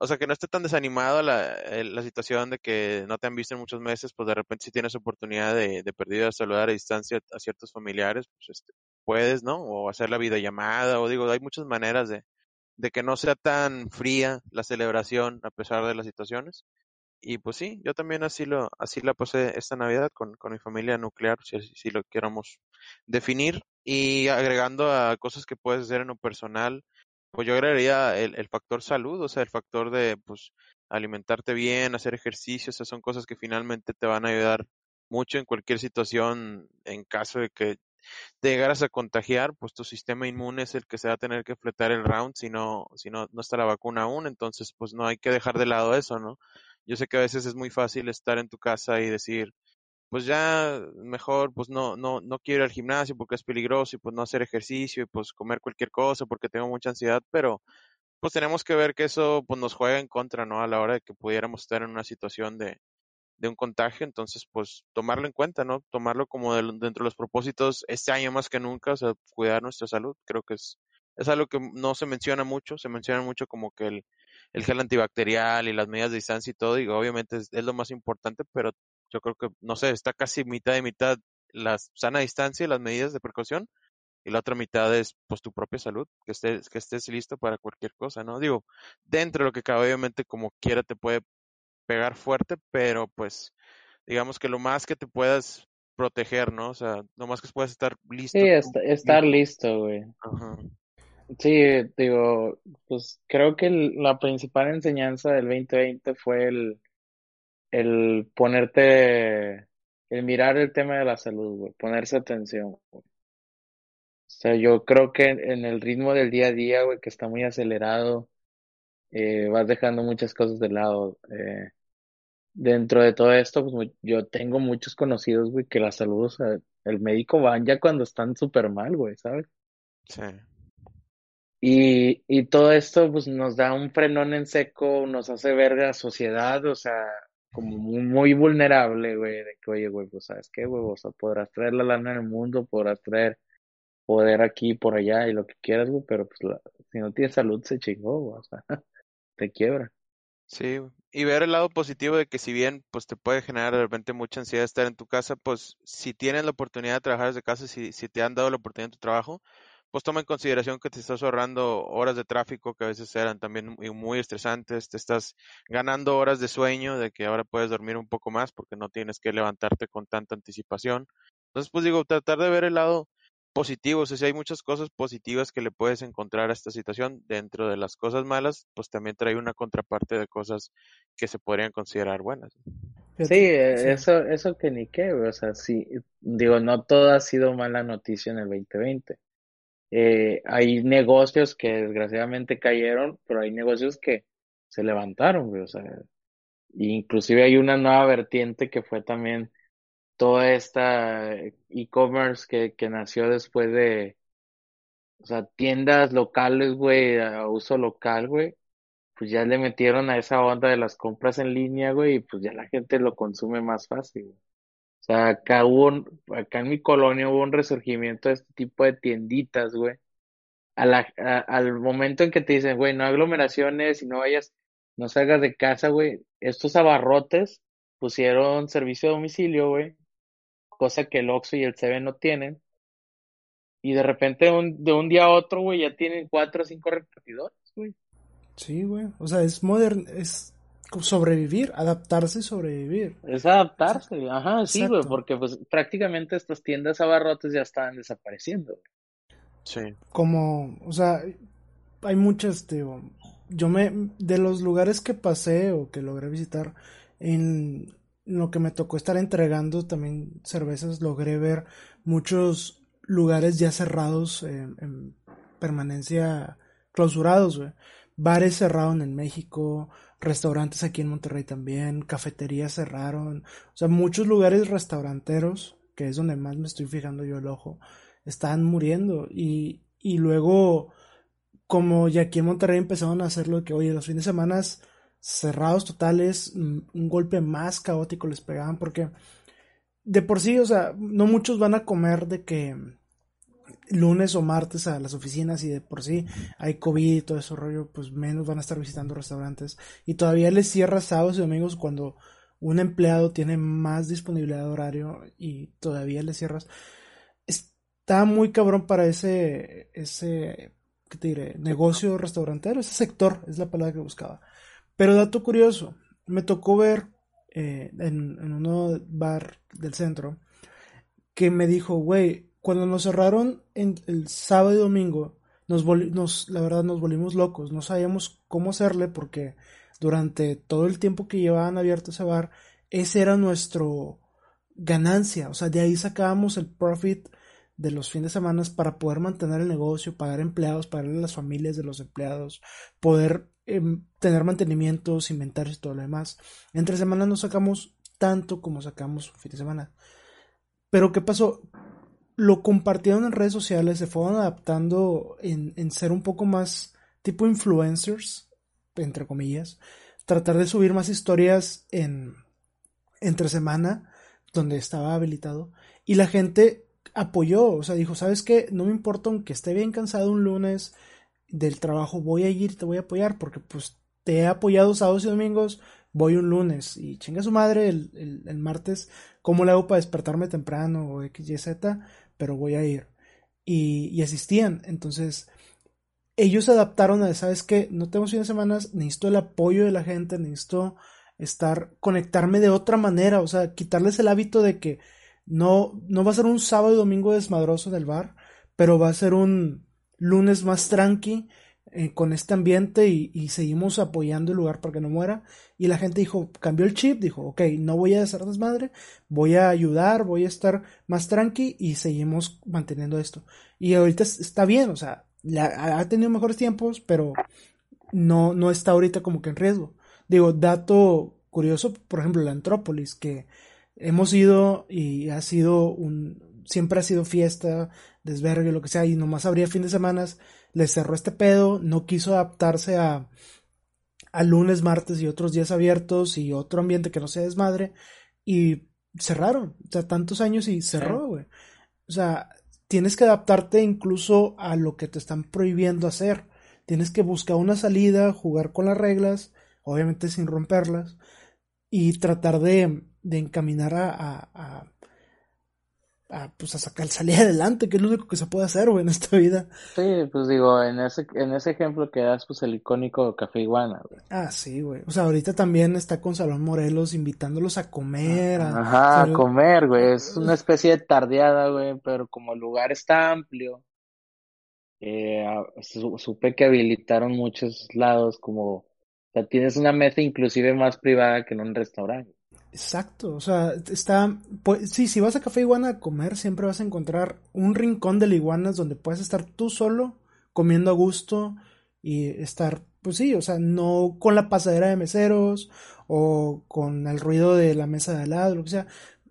o sea, que no esté tan desanimado la, la situación de que no te han visto en muchos meses, pues de repente si tienes oportunidad de, de perdido de saludar a distancia a ciertos familiares, pues este, puedes, ¿no? O hacer la videollamada, o digo, hay muchas maneras de, de que no sea tan fría la celebración a pesar de las situaciones. Y pues sí, yo también así lo así la pasé esta Navidad con, con mi familia nuclear, si, lo queramos definir. Y agregando a cosas que puedes hacer en lo personal, pues yo agregaría el, el factor salud, o sea, el factor de pues alimentarte bien, hacer ejercicio, esas son cosas que finalmente te van a ayudar mucho en cualquier situación en caso de que te llegaras a contagiar, pues tu sistema inmune es el que se va a tener que fletar el round si no, si no, no está la vacuna aún, entonces pues no hay que dejar de lado eso, ¿no? Yo sé que a veces es muy fácil estar en tu casa y decir, pues ya mejor pues no, no, no quiero ir al gimnasio porque es peligroso y pues no hacer ejercicio y pues comer cualquier cosa porque tengo mucha ansiedad, pero pues tenemos que ver que eso pues nos juega en contra, ¿no? A la hora de que pudiéramos estar en una situación de, de un contagio, entonces pues tomarlo en cuenta, ¿no? Tomarlo como dentro de los propósitos este año más que nunca, o sea, cuidar nuestra salud, creo que es, es algo que no se menciona mucho, se menciona mucho como que el, el gel antibacterial y las medidas de distancia y todo, y obviamente es, lo más importante, pero yo creo que, no sé, está casi mitad de mitad la sana distancia y las medidas de precaución, y la otra mitad es pues tu propia salud, que estés, que estés listo para cualquier cosa, ¿no? Digo, dentro de lo que cabe, obviamente como quiera te puede pegar fuerte, pero pues digamos que lo más que te puedas proteger, ¿no? O sea, lo más que puedas estar listo. Sí, estar listo, güey. Sí, digo, pues creo que la principal enseñanza del 2020 fue el, el ponerte, el mirar el tema de la salud, güey, ponerse atención, güey. O sea, yo creo que en el ritmo del día a día, güey, que está muy acelerado, eh, vas dejando muchas cosas de lado. Eh, dentro de todo esto, pues yo tengo muchos conocidos, güey, que la salud, o sea, el médico van ya cuando están súper mal, güey, ¿sabes? Sí. Y, y todo esto, pues nos da un frenón en seco, nos hace ver la sociedad, o sea, como muy, vulnerable, güey, de que, oye, güey, pues, ¿sabes qué, güey? O sea, podrás traer la lana en el mundo, podrás traer poder aquí por allá y lo que quieras, güey, pero pues si no tienes salud se chingó, güey, o sea, [LAUGHS] te quiebra. Sí, y ver el lado positivo de que si bien pues te puede generar de repente mucha ansiedad estar en tu casa, pues si tienes la oportunidad de trabajar desde casa, si, si te han dado la oportunidad en tu trabajo, pues toma en consideración que te estás ahorrando horas de tráfico que a veces eran también muy, muy estresantes, te estás ganando horas de sueño, de que ahora puedes dormir un poco más porque no tienes que levantarte con tanta anticipación. Entonces, pues digo, tratar de ver el lado positivos, o sea, hay muchas cosas positivas que le puedes encontrar a esta situación. Dentro de las cosas malas, pues también trae una contraparte de cosas que se podrían considerar buenas. Sí, eh, eso, eso que ni qué, o sea, sí, digo, no todo ha sido mala noticia en el 2020. Eh, hay negocios que desgraciadamente cayeron, pero hay negocios que se levantaron, o sea, inclusive hay una nueva vertiente que fue también toda esta e-commerce que, que nació después de, o sea, tiendas locales, güey, a uso local, güey, pues ya le metieron a esa onda de las compras en línea, güey, y pues ya la gente lo consume más fácil. O sea, acá hubo, acá en mi colonia hubo un resurgimiento de este tipo de tienditas, güey. A la, al momento en que te dicen, güey, no aglomeraciones y no vayas, no salgas de casa, güey. Estos abarrotes pusieron servicio de domicilio, güey. Cosa que el Oxxo y el CB no tienen. Y de repente, de un día a otro, güey, ya tienen cuatro o cinco repartidores, güey. Sí, güey. O sea, es modern, es sobrevivir, adaptarse y sobrevivir. Es adaptarse, ajá, sí, güey, porque pues prácticamente estas tiendas abarrotes ya están desapareciendo. Sí. Como, o sea, hay muchas, tío. Yo me, de los lugares que pasé o que logré visitar, en lo que me tocó estar entregando también cervezas, logré ver muchos lugares ya cerrados en permanencia clausurados. Bares cerraron en México, restaurantes aquí en Monterrey también, cafeterías cerraron, o sea, muchos lugares restauranteros, que es donde más me estoy fijando yo el ojo, están muriendo y, y luego como ya aquí en Monterrey empezaron a hacerlo de que, oye, los fines de semana cerrados totales, mm, un golpe más caótico les pegaban porque de por sí, o sea, no muchos van a comer de que lunes o martes a las oficinas y de por sí hay COVID y todo ese rollo, pues menos van a estar visitando restaurantes. Y todavía les cierra sábados y domingos cuando un empleado tiene más disponibilidad de horario y todavía le cierras. Está muy cabrón para ese, ese, ¿qué te diré? Negocio restaurantero, ese sector es la palabra que buscaba. Pero dato curioso, me tocó ver eh, en, en un bar del centro que me dijo, güey, cuando nos cerraron en el sábado y domingo, nos, nos, la verdad nos volvimos locos, no sabíamos cómo hacerle porque durante todo el tiempo que llevaban abierto ese bar, ese era nuestro ganancia, o sea, de ahí sacábamos el profit de los fines de semana para poder mantener el negocio, pagar empleados, pagarle a las familias de los empleados, poder em, tener mantenimientos, inventarios y todo lo demás. Entre semanas no sacamos tanto como sacamos fin de semana. Pero ¿qué pasó? lo compartieron en redes sociales, se fueron adaptando en, en ser un poco más tipo influencers, entre comillas, tratar de subir más historias en entre semana, donde estaba habilitado, y la gente apoyó, o sea, dijo, ¿sabes qué? No me importa aunque esté bien cansado un lunes del trabajo, voy a ir, te voy a apoyar, porque pues te he apoyado sábados y domingos, voy un lunes, y chinga su madre el, el, martes, ¿cómo le hago para despertarme temprano o X, Y, Z? pero voy a ir. Y, asistían. Entonces, ellos se adaptaron a, ¿sabes qué? No tengo fines de semana, necesito el apoyo de la gente, necesito estar, conectarme de otra manera, o sea, quitarles el hábito de que no, no va a ser un sábado y domingo desmadroso en el bar, pero va a ser un lunes más tranqui, eh, con este ambiente y, seguimos apoyando el lugar para que no muera. Y la gente dijo, cambió el chip, dijo, ok, no voy a hacer desmadre, voy a ayudar, voy a estar más tranqui y seguimos manteniendo esto. Y ahorita está bien, o sea, ha tenido mejores tiempos, pero no, no está ahorita como que en riesgo. Digo, dato curioso, por ejemplo, la Antrópolis, que hemos ido y ha sido un, siempre ha sido fiesta, desvergue, lo que sea, y nomás habría fin de semanas le cerró este pedo, no quiso adaptarse a, a lunes, martes y otros días abiertos y otro ambiente que no sea desmadre y cerraron, o sea, tantos años y cerró, güey. O sea, tienes que adaptarte incluso a lo que te están prohibiendo hacer. Tienes que buscar una salida, jugar con las reglas, obviamente sin romperlas, y tratar de, de encaminar a, a, pues a sacar, salir [LAUGHS] adelante, que es lo único que se puede hacer, güey, en esta vida. Sí, pues digo, en ese, en ese ejemplo que das, pues el icónico Café Iguana, güey. Ah, sí, güey. O sea, ahorita también está con Salón Morelos invitándolos a comer. A, Ajá, a comer, güey. Es una especie de tardeada, güey, pero como el lugar está amplio, eh, supe que habilitaron muchos lados como, o sea, tienes una mesa inclusive más privada que en un restaurante. Exacto, o sea, está, pues, sí, si vas a Café Iguana a comer, siempre vas a encontrar un rincón de iguanas donde puedes estar tú solo, comiendo a gusto y estar, pues sí, o sea, no con la pasadera de meseros o con el ruido de la mesa de al lado, lo que sea.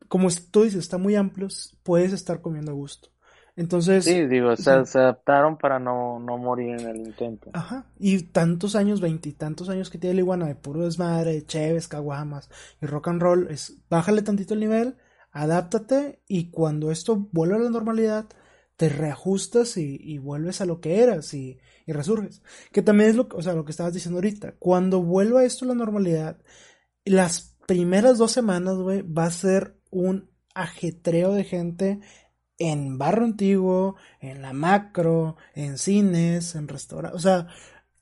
Como tú dices, está muy amplio, puedes estar comiendo a gusto. Entonces. Sí, digo, se, adaptaron para no, no, morir en el intento. Ajá. Y tantos años, veintitantos años que tiene la iguana de puro desmadre, de cheves, caguamas y rock and roll, es bájale tantito el nivel, adáptate y cuando esto vuelve a la normalidad, te reajustas y, vuelves a lo que eras y, resurges. Que también es lo, o sea, lo que estabas diciendo ahorita. Cuando vuelva esto a la normalidad, las primeras dos semanas, güey, va a ser un ajetreo de gente en Barro Antiguo, en la macro, en cines, en restaurantes. O sea,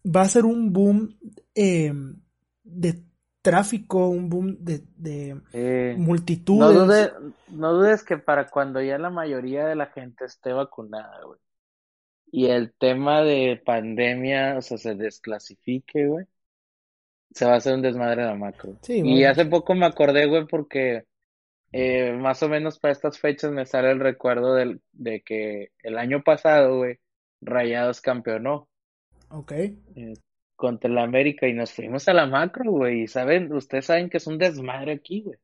va a ser un boom em, de tráfico, un boom de, de eh, multitudes. No, dudes que para cuando ya la mayoría de la gente esté vacunada, güey, y el tema de pandemia, o sea, se desclasifique, güey, se va a hacer un desmadre de la macro. y hace poco me acordé, güey, porque eh, más o menos para estas fechas me sale el recuerdo del, de que el año pasado, güey, Rayados campeonó. Ok. Eh, contra el América y nos fuimos a la macro, güey. Y saben, ustedes saben que es un desmadre aquí, güey.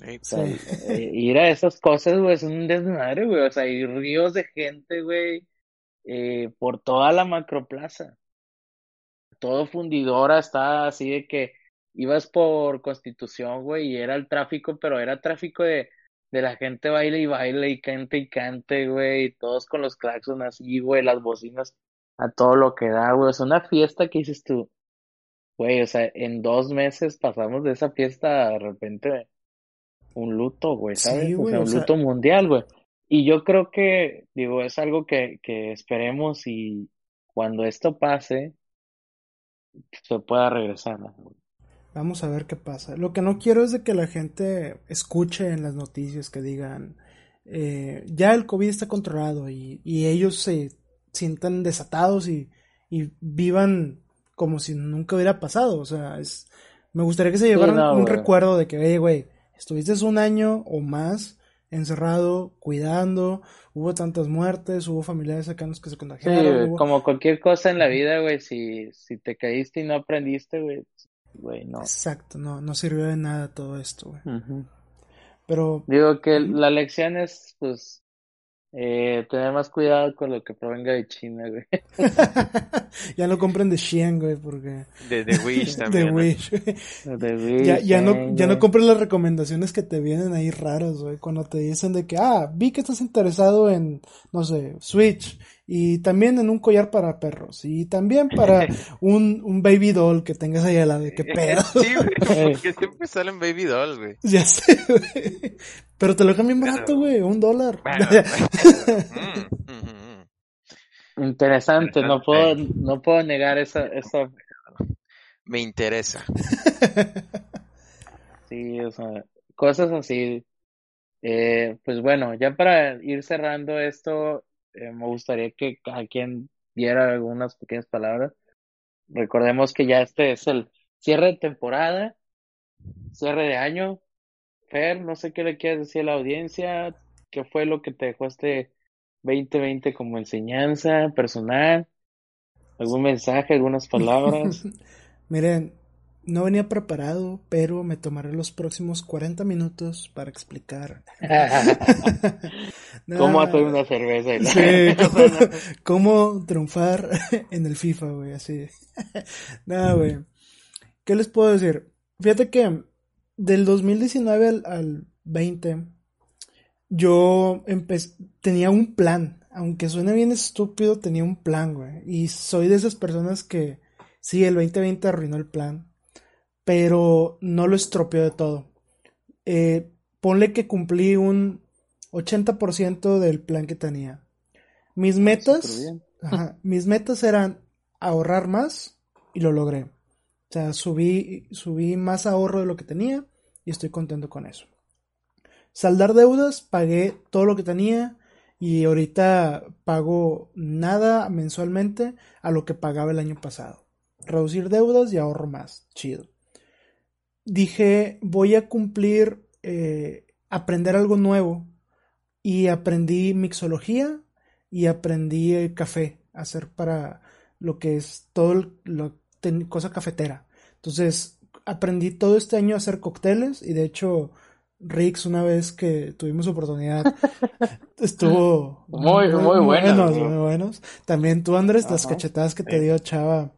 Eh, ir a esas cosas, güey, es un desmadre, güey. O sea, hay ríos de gente, güey, eh, por toda la macroplaza. Todo fundidora está así de que ibas por Constitución, güey, y era el tráfico, pero era tráfico de, de la gente baile y baile y cante y cante, güey, y todos con los claxons así, güey, las bocinas a todo lo que da, güey. Es una fiesta que dices tú, güey, o sea, en dos meses pasamos de esa fiesta de repente un luto, güey, ¿sabes? o sea, un luto mundial, güey. Y yo creo que, digo, es algo que, que esperemos y cuando esto pase, se pueda regresar. Vamos a ver qué pasa. Lo que no quiero es de que la gente escuche en las noticias que digan, eh, ya el COVID está controlado y, y ellos se sientan desatados y, y vivan como si nunca hubiera pasado. O sea, es, me gustaría que se llevaran un recuerdo de que, oye, güey, estuviste un año o más encerrado, cuidando, hubo tantas muertes, hubo familiares cercanos que se contagiaron. Sí, como cualquier cosa en la vida, güey, si, si te caíste y no aprendiste, güey, güey, no. Exacto, no, no sirvió de nada todo esto, güey. Pero... Digo que la lección es, pues, eh, tener más cuidado con lo que provenga de China, güey. [LAUGHS] ya no compren de Xi'an, güey, porque... De, de Wish [LAUGHS] también. de Wish, ya, ya, no, ya no compren las recomendaciones que te vienen ahí raras, güey. Cuando te dicen de que, ah, vi que estás interesado en, no sé, Switch. Y también en un collar para perros. Y también para [LAUGHS] un, un baby doll que tengas ahí a la de qué pedo. sí, güey. [LAUGHS] Porque siempre salen baby dolls, güey. Ya sé, güey. Pero te lo dejan bien barato, güey, un dólar. Mm, [LAUGHS] Interesante, no puedo, no puedo negar esa, esa... Me interesa. sí, o sea, cosas así. Eh, pues bueno, ya para ir cerrando esto, eh, me gustaría que cada quien diera algunas pequeñas palabras. Recordemos que ya este es el cierre de temporada, cierre de año, Fer, no sé qué le quieres decir a la audiencia, qué fue lo que te dejó este 2020 como enseñanza personal, algún mensaje, algunas palabras. [LAUGHS] Miren, no venía preparado, pero me tomaré los próximos 40 minutos para explicar [LAUGHS] cómo hacer una cerveza. Sí, [LAUGHS] cómo, triunfar [LAUGHS] en el FIFA, güey, así. Nada, güey. ¿Qué les puedo decir? Fíjate que del 2019 al, al 20, yo tenía un plan. Aunque suene bien estúpido, tenía un plan, güey. Y soy de esas personas que, sí, el 2020 arruinó el plan, pero no lo estropeó de todo. Eh, ponle que cumplí un 80% del plan que tenía. Mis metas, mis metas eran ahorrar más y lo logré. O sea, subí, subí más ahorro de lo que tenía y estoy contento con eso. Saldar deudas, pagué todo lo que tenía y ahorita pago nada mensualmente a lo que pagaba el año pasado. Reducir deudas y ahorro más. Chido. Dije, voy a cumplir, eh, aprender algo nuevo y aprendí mixología y aprendí café, hacer para lo que es todo lo cosa cafetera. Entonces, aprendí todo este año a hacer cócteles y de hecho Rix una vez que tuvimos oportunidad. [LAUGHS] Estuvo muy, muy, buenos. Muy buenos. También tú, Andrés, las cachetadas que te dio Chava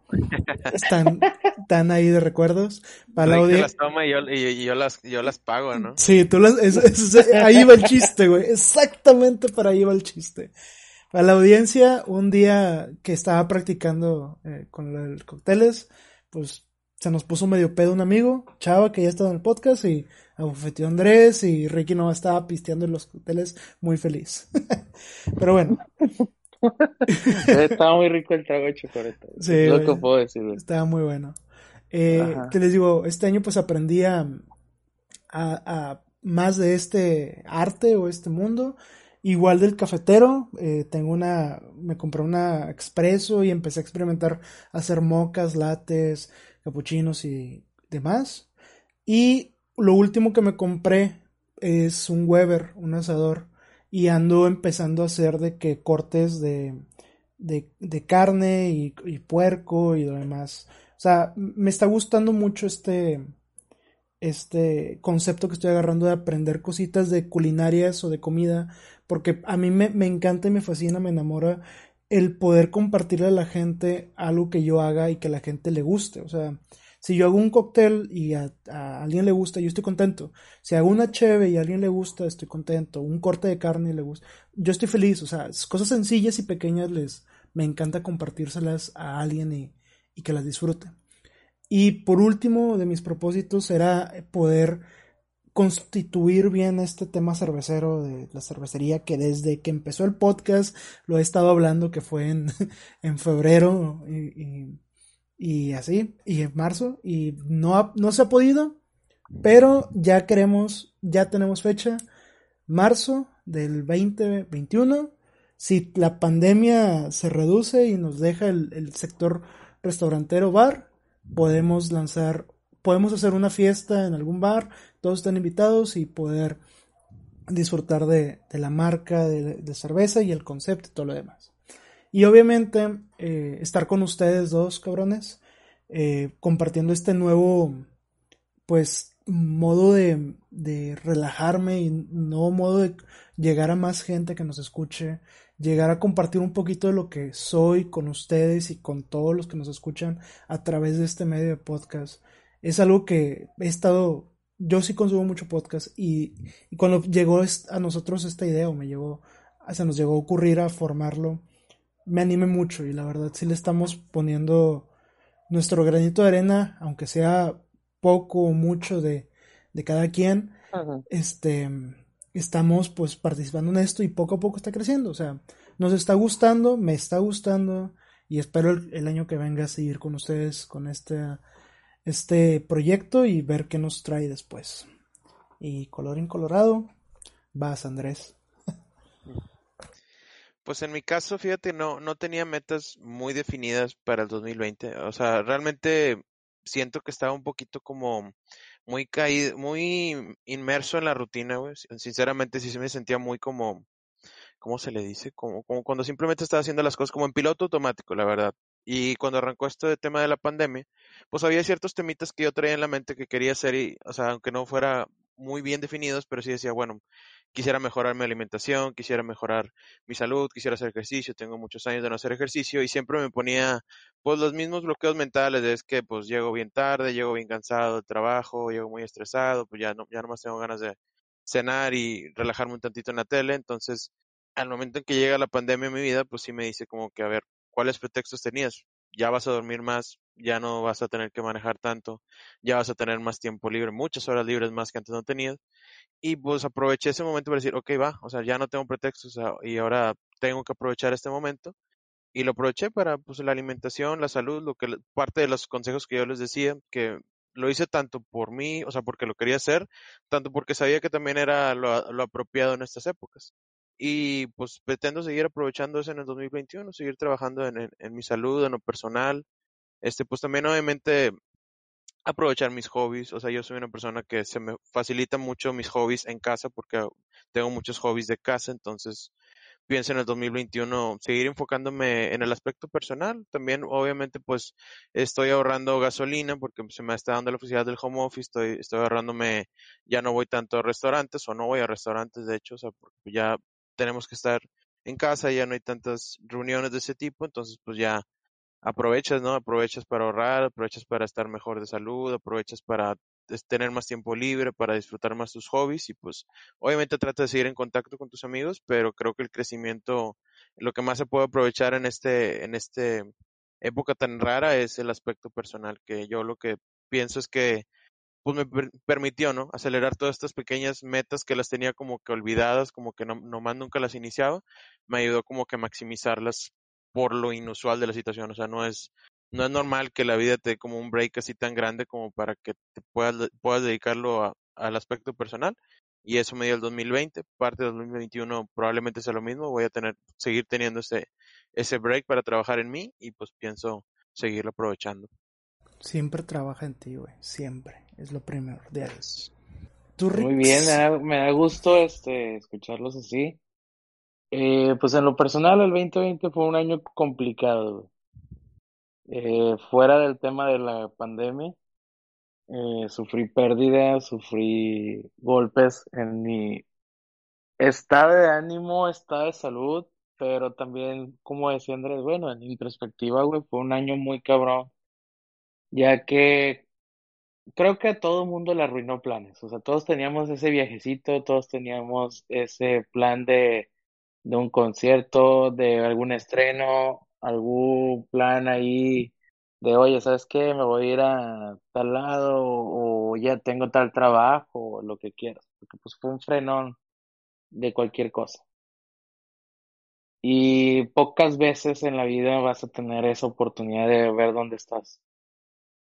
están, están ahí de recuerdos. Para la las toma y yo, y, yo, las, yo las pago, ¿no? Sí, tú las, ahí va el chiste, güey. Exactamente para ahí va el chiste. Para la audiencia, un día que estaba practicando eh, con los cócteles, pues se nos puso medio pedo un amigo, Chava, que ya estaba en el podcast, y abofeteó Andrés, y Ricky no estaba pisteando en los cócteles muy feliz. [LAUGHS] Pero bueno. estaba muy rico el trago de chocolate. Sí, lo que puedo decir. Estaba muy bueno. Eh, te les digo, este año pues aprendí a, a, más de este arte o este mundo. Igual del cafetero, eh, tengo una, me compré una expreso y empecé a experimentar hacer mocas, lates, capuchinos y demás. Y lo último que me compré es un Weber, un asador, y ando empezando a hacer de que cortes de, de, carne y, puerco y lo demás. O sea, me está gustando mucho este, este concepto que estoy agarrando de aprender cositas de culinarias o de comida porque a mí me, encanta y me fascina, me enamora el poder compartirle a la gente algo que yo haga y que la gente le guste. O sea, si yo hago un cóctel y a, alguien le gusta, yo estoy contento. Si hago una cheve y a alguien le gusta, estoy contento. Un corte de carne y le gusta, yo estoy feliz. O sea, cosas sencillas y pequeñas les me encanta compartírselas a alguien y, que las disfrute. Y por último, de mis propósitos era poder constituir bien este tema cervecero de la cervecería que desde que empezó el podcast lo he estado hablando que fue en, [LAUGHS] en febrero y, así y en marzo y no, no se ha podido pero ya queremos ya tenemos fecha marzo del 2021 si la pandemia se reduce y nos deja el, el sector restaurantero bar podemos lanzar podemos hacer una fiesta en algún bar todos están invitados y poder disfrutar de, la marca de, cerveza y el concepto y todo lo demás. Y obviamente eh, estar con ustedes dos cabrones, eh, compartiendo este nuevo, pues, modo de, de relajarme y nuevo modo de llegar a más gente que nos escuche, llegar a compartir un poquito de lo que soy con ustedes y con todos los que nos escuchan a través de este medio de podcast. Es algo que he estado yo sí consumo mucho podcast y, cuando llegó a nosotros esta idea o me llegó, se nos llegó a ocurrir a formarlo, me animé mucho y la verdad sí le estamos poniendo nuestro granito de arena, aunque sea poco o mucho de, de cada quien, este, estamos pues participando en esto y poco a poco está creciendo, o sea, nos está gustando, me está gustando y espero el, el año que venga seguir con ustedes con esta este proyecto y ver qué nos trae después. Y colorín colorado, vas Andrés. [LAUGHS] Pues en mi caso, fíjate, no, no tenía metas muy definidas para el 2020. O sea, realmente siento que estaba un poquito como muy caído, muy inmerso en la rutina, güey. Sinceramente sí se me sentía muy como, ¿cómo se le dice? Como, como cuando simplemente estaba haciendo las cosas como en piloto automático, la verdad. Y cuando arrancó este tema de la pandemia, pues había ciertos temitas que yo traía en la mente que quería hacer y, o sea, aunque no fuera muy bien definidos, pero sí decía, bueno, quisiera mejorar mi alimentación, quisiera mejorar mi salud, quisiera hacer ejercicio, tengo muchos años de no hacer ejercicio y siempre me ponía pues los mismos bloqueos mentales es que pues llego bien tarde, llego bien cansado del trabajo, llego muy estresado, pues ya no ya nomás tengo ganas de cenar y relajarme un tantito en la tele, entonces al momento en que llega la pandemia en mi vida, pues sí me dice como que a ver, ¿cuáles pretextos tenías? Ya vas a dormir más, ya no vas a tener que manejar tanto, ya vas a tener más tiempo libre, muchas horas libres más que antes no tenías. Y pues aproveché ese momento para decir, ok, va, o sea, ya no tengo pretextos y ahora tengo que aprovechar este momento. Y lo aproveché para pues la alimentación, la salud, lo que parte de los consejos que yo les decía, que lo hice tanto por mí, o sea, porque lo quería hacer, tanto porque sabía que también era lo apropiado en estas épocas y pues pretendo seguir aprovechando eso en el 2021, seguir trabajando en, mi salud, en lo personal, este pues también obviamente aprovechar mis hobbies, o sea, yo soy una persona que se me facilita mucho mis hobbies en casa porque tengo muchos hobbies de casa, entonces pienso en el 2021 seguir enfocándome en el aspecto personal. También, obviamente, pues estoy ahorrando gasolina porque se me está dando la oficina del home office. Estoy, estoy ahorrándome, ya no voy tanto a restaurantes o no voy a restaurantes, de hecho, o sea, porque ya tenemos que estar en casa, ya no hay tantas reuniones de ese tipo. Entonces, pues ya aprovechas, ¿no? Aprovechas para ahorrar, aprovechas para estar mejor de salud, aprovechas para tener más tiempo libre, para disfrutar más tus hobbies y pues obviamente trata de seguir en contacto con tus amigos, pero creo que el crecimiento, lo que más se puede aprovechar en este, en este época tan rara es el aspecto personal, que yo lo que pienso es que pues me permitió, ¿no? Acelerar todas estas pequeñas metas que las tenía como que olvidadas, como que no, nomás nunca las iniciaba, me ayudó como que a maximizarlas por lo inusual de la situación. O sea, no es, no es normal que la vida te dé como un break así tan grande como para que te puedas, puedas dedicarlo al aspecto personal. Y eso me dio el 2020. Parte del 2021 probablemente sea lo mismo. Voy a tener, seguir teniendo ese, ese break para trabajar en mí y pues pienso seguirlo aprovechando. Siempre trabaja en ti, güey. Siempre. Es lo primero de Muy bien, me da, gusto este, escucharlos así. Eh, pues en lo personal, el 2020 fue un año complicado. Eh, fuera del tema de la pandemia, eh, sufrí pérdidas, sufrí golpes en mi estado de ánimo, estado de salud, pero también, como decía Andrés, bueno, en mi perspectiva, güey, fue un año muy cabrón, ya que creo que a todo mundo le arruinó planes, o sea, todos teníamos ese viajecito, todos teníamos ese plan de de un concierto, de algún estreno, algún plan ahí de, oye, ¿sabes qué? Me voy a ir a tal lado o ya tengo tal trabajo o lo que quieras, porque pues fue un frenón de cualquier cosa. Y pocas veces en la vida vas a tener esa oportunidad de ver dónde estás,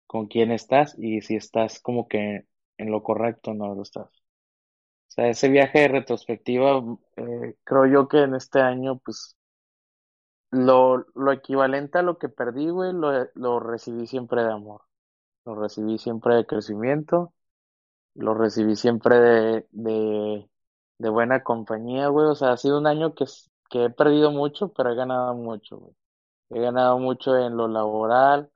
con quién estás y si estás como que en lo correcto o no lo estás sea, ese viaje de retrospectiva, eh, creo yo que en este año, pues, lo, lo equivalente a lo que perdí, güey, lo, lo recibí siempre de amor. Lo recibí siempre de crecimiento. Lo recibí siempre de, de, de buena compañía, güey. O sea, ha sido un año que, que he perdido mucho, pero he ganado mucho, güey. He ganado mucho en lo laboral,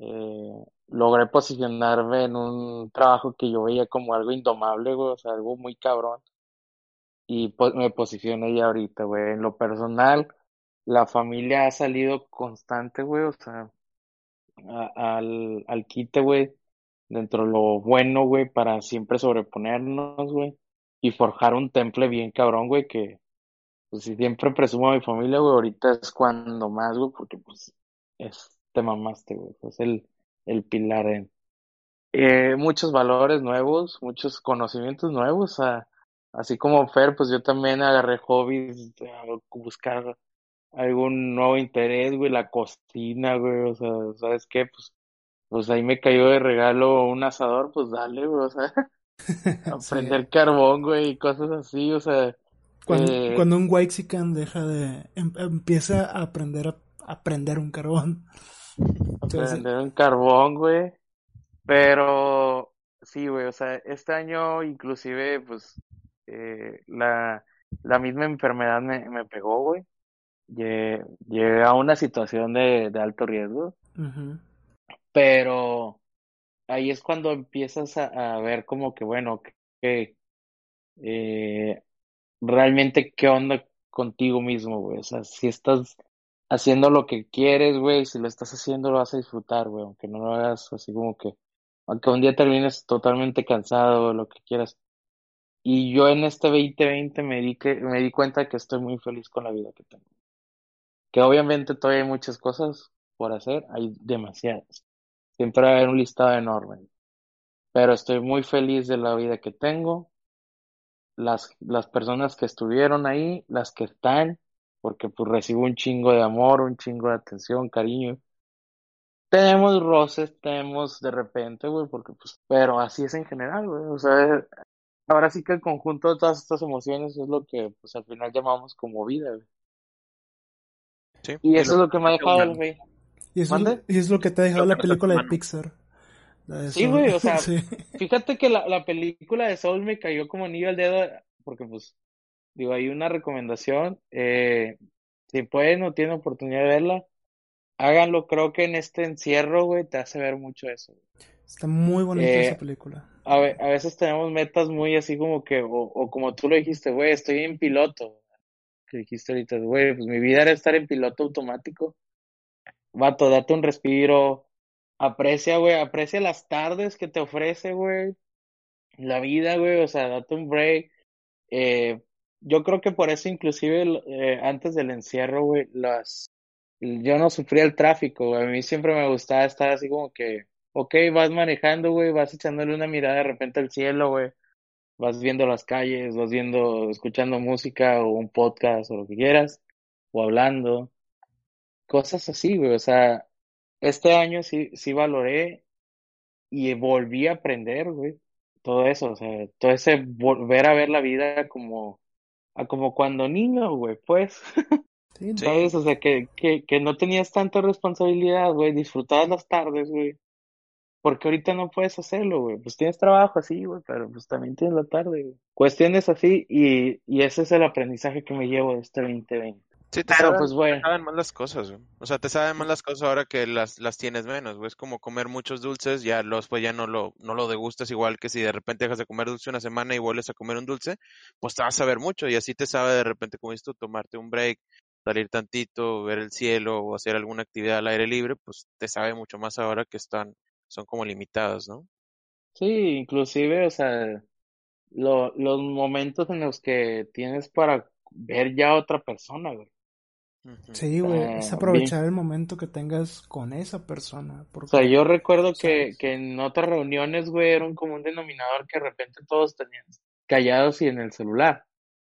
eh, logré posicionarme en un trabajo que yo veía como algo indomable, güey, o sea, algo muy cabrón. Y pues me posicioné ya ahorita, güey. En lo personal, la familia ha salido constante, güey, o sea, al, al quite, güey, dentro de lo bueno, güey, para siempre sobreponernos, güey, y forjar un temple bien cabrón, güey, que, pues si siempre presumo a mi familia, güey, ahorita es cuando más, güey, porque pues es, te mamaste, güey, es el, el pilar en eh, muchos valores nuevos, muchos conocimientos nuevos. así como Fer, pues yo también agarré hobbies, a buscar algún nuevo interés, güey, la cocina, güey, o sea, ¿sabes qué? Pues, pues ahí me cayó de regalo un asador, pues dale, güey, o sea, [LAUGHS] aprender carbón, güey, y cosas así, o sea. Cuando, eh, cuando un Waxican deja de, em, empieza a aprender a aprender un carbón. Aprender un carbón, güey. Pero sí, güey, o sea, este año inclusive, pues, eh, la, la misma enfermedad me, me pegó, güey. Llegué, a una situación de, de alto riesgo. Pero ahí es cuando empiezas a, a ver como que, bueno, que, eh, realmente qué onda contigo mismo, güey. O sea, si estás haciendo lo que quieres, güey, si lo estás haciendo lo vas a disfrutar, güey, aunque no lo hagas así como que, aunque un día termines totalmente cansado lo que quieras. Y yo en este 2020 me di, que, me di cuenta que estoy muy feliz con la vida que tengo. Que obviamente todavía hay muchas cosas por hacer, hay demasiadas. Siempre va a haber un listado enorme. Pero estoy muy feliz de la vida que tengo, las, las personas que estuvieron ahí, las que están, porque pues recibo un chingo de amor, un chingo de atención, cariño. Tenemos roces, tenemos de repente, güey, porque pues, pero así es en general, güey, o sea, ahora sí que el conjunto de todas estas emociones es lo que pues al final llamamos como vida, güey. Sí, y eso es lo que me ha dejado el güey. Y eso, y es lo que te ha dejado la película de Pixar. sí, güey, o sea, [LAUGHS] fíjate que la, la película de Soul me cayó como anillo al dedo, porque pues Digo, hay una recomendación. Eh, si pueden o tienen oportunidad de verla, háganlo. Creo que en este encierro, güey, te hace ver mucho eso. Está muy bonita eh, esa película. A, a, veces tenemos metas muy así como que, o, o como tú lo dijiste, güey, estoy en piloto. Que dijiste ahorita, güey, pues mi vida era estar en piloto automático. Vato, date un respiro. Aprecia, güey, aprecia las tardes que te ofrece, güey. La vida, güey, o sea, date un break. Eh, yo creo que por eso inclusive eh, antes del encierro, güey, las yo no sufría el tráfico, A mí siempre me gustaba estar así como que, ok, vas manejando, güey, vas echándole una mirada de repente al cielo, güey. Vas viendo las calles, vas viendo, escuchando música o un podcast o lo que quieras, o hablando. Cosas así, güey. O sea, este año sí, sí valoré y volví a aprender, güey. Todo eso, o sea, todo ese volver a ver la vida como a como cuando niño, güey, pues. [LAUGHS] Sí, ¿Sabes? O sea, que, que, que no tenías tanta responsabilidad, güey, disfrutabas las tardes, güey. Porque ahorita no puedes hacerlo, güey. Pues tienes trabajo así, güey, pero pues también tienes la tarde, güey. Cuestiones así y, y ese es el aprendizaje que me llevo de este 2020. Sí, te, saben, pues, bueno. te saben más las cosas, güey. O sea, te saben más las cosas ahora que las, las tienes menos, güey. Es como comer muchos dulces, ya los pues ya no lo, no lo degustas igual que si de repente dejas de comer dulce una semana y vuelves a comer un dulce, pues te vas a saber mucho y así te sabe de repente, como dices tú, tomarte un break, salir tantito, ver el cielo o hacer alguna actividad al aire libre, pues te sabe mucho más ahora que están, son como limitadas, ¿no? Sí, inclusive, o sea, lo, los momentos en los que tienes para ver ya a otra persona, güey. Sí, güey, es aprovechar el momento que tengas con esa persona. O sea, yo recuerdo que, que en otras reuniones, güey, era un común denominador que de repente todos tenían callados y en el celular.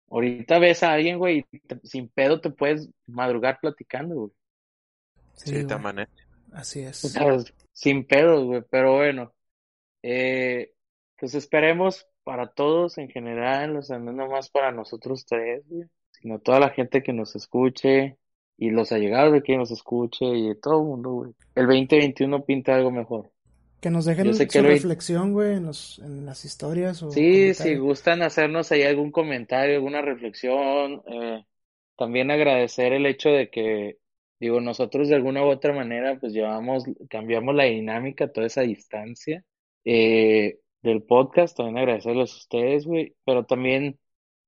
Ahorita ves a alguien, güey, sin pedo te puedes madrugar platicando, güey. Sí, de manera. Así es. sin pedo, güey, pero bueno. Eh, pues esperemos para todos en general, o sea, no nomás para nosotros tres, güey sino toda la gente que nos escuche y los allegados de quien nos escuche y todo el mundo, güey. El 2021 pinta algo mejor. Que nos dejen su reflexión, güey, en, en las historias. O sí, si gustan hacernos ahí algún comentario, alguna reflexión. Eh, también agradecer el hecho de que, digo, nosotros de alguna u otra manera, pues llevamos, cambiamos la dinámica, toda esa distancia eh, del podcast. También agradecerles a ustedes, güey. Pero también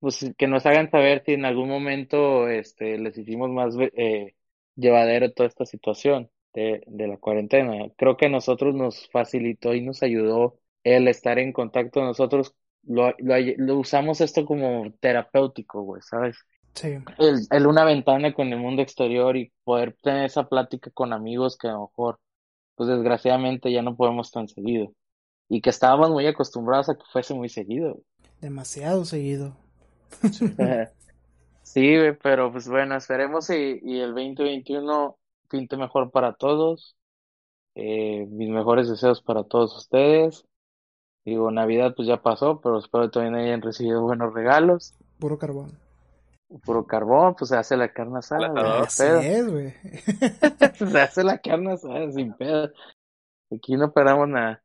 pues que nos hagan saber si en algún momento este les hicimos más eh, llevadero toda esta situación de, de la cuarentena. Creo que a nosotros nos facilitó y nos ayudó el estar en contacto. Nosotros lo, lo, usamos esto como terapéutico, güey, ¿sabes? Sí. El, el, una ventana con el mundo exterior y poder tener esa plática con amigos que a lo mejor, pues desgraciadamente ya no podemos tan seguido. Y que estábamos muy acostumbrados a que fuese muy seguido. Demasiado seguido. Sí, [LAUGHS] pero pues bueno, esperemos y, y el 2021 pinte mejor para todos. Eh, mis mejores deseos para todos ustedes. Digo, Navidad pues ya pasó, pero espero que también hayan recibido buenos regalos. Puro carbón. Puro carbón, pues se hace la carne asada. [LAUGHS] se hace la carne asada sin pedo. Aquí no esperamos nada.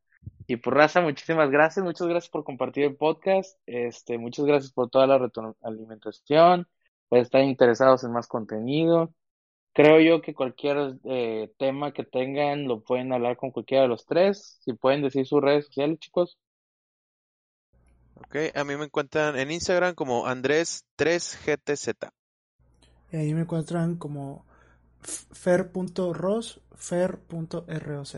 Y por pues, raza, muchísimas gracias, muchas gracias por compartir el podcast, este, muchas gracias por toda la alimentación, por estar interesados en más contenido. Creo yo que cualquier eh, tema que tengan lo pueden hablar con cualquiera de los tres. Si pueden decir sus redes sociales, chicos. Ok, a mí me encuentran en Instagram como Andrés3GTZ. Y ahí me encuentran como fer.ros, fer.roz.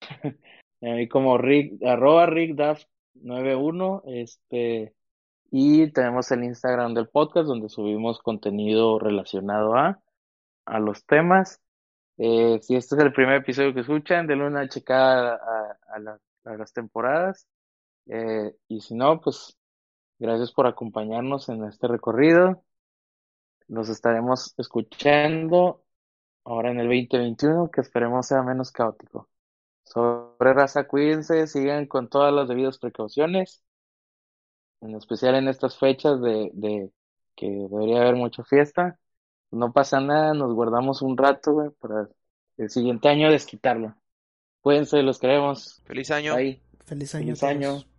[LAUGHS] ahí como Rick, arroba RickDaft91, este, y tenemos el Instagram del podcast donde subimos contenido relacionado a, a los temas. Eh, si este es el primer episodio que escuchan, denle una checada a, a, las temporadas. Eh, y si no, pues gracias por acompañarnos en este recorrido. Nos estaremos escuchando ahora en el 2021, que esperemos sea menos caótico. Sobre raza, cuídense, sigan con todas las debidas precauciones, en especial en estas fechas de, de que debería haber mucha fiesta. No pasa nada, nos guardamos un rato, güey, para el siguiente año desquitarlo. Cuídense, los queremos. Feliz año. Feliz año. Feliz año.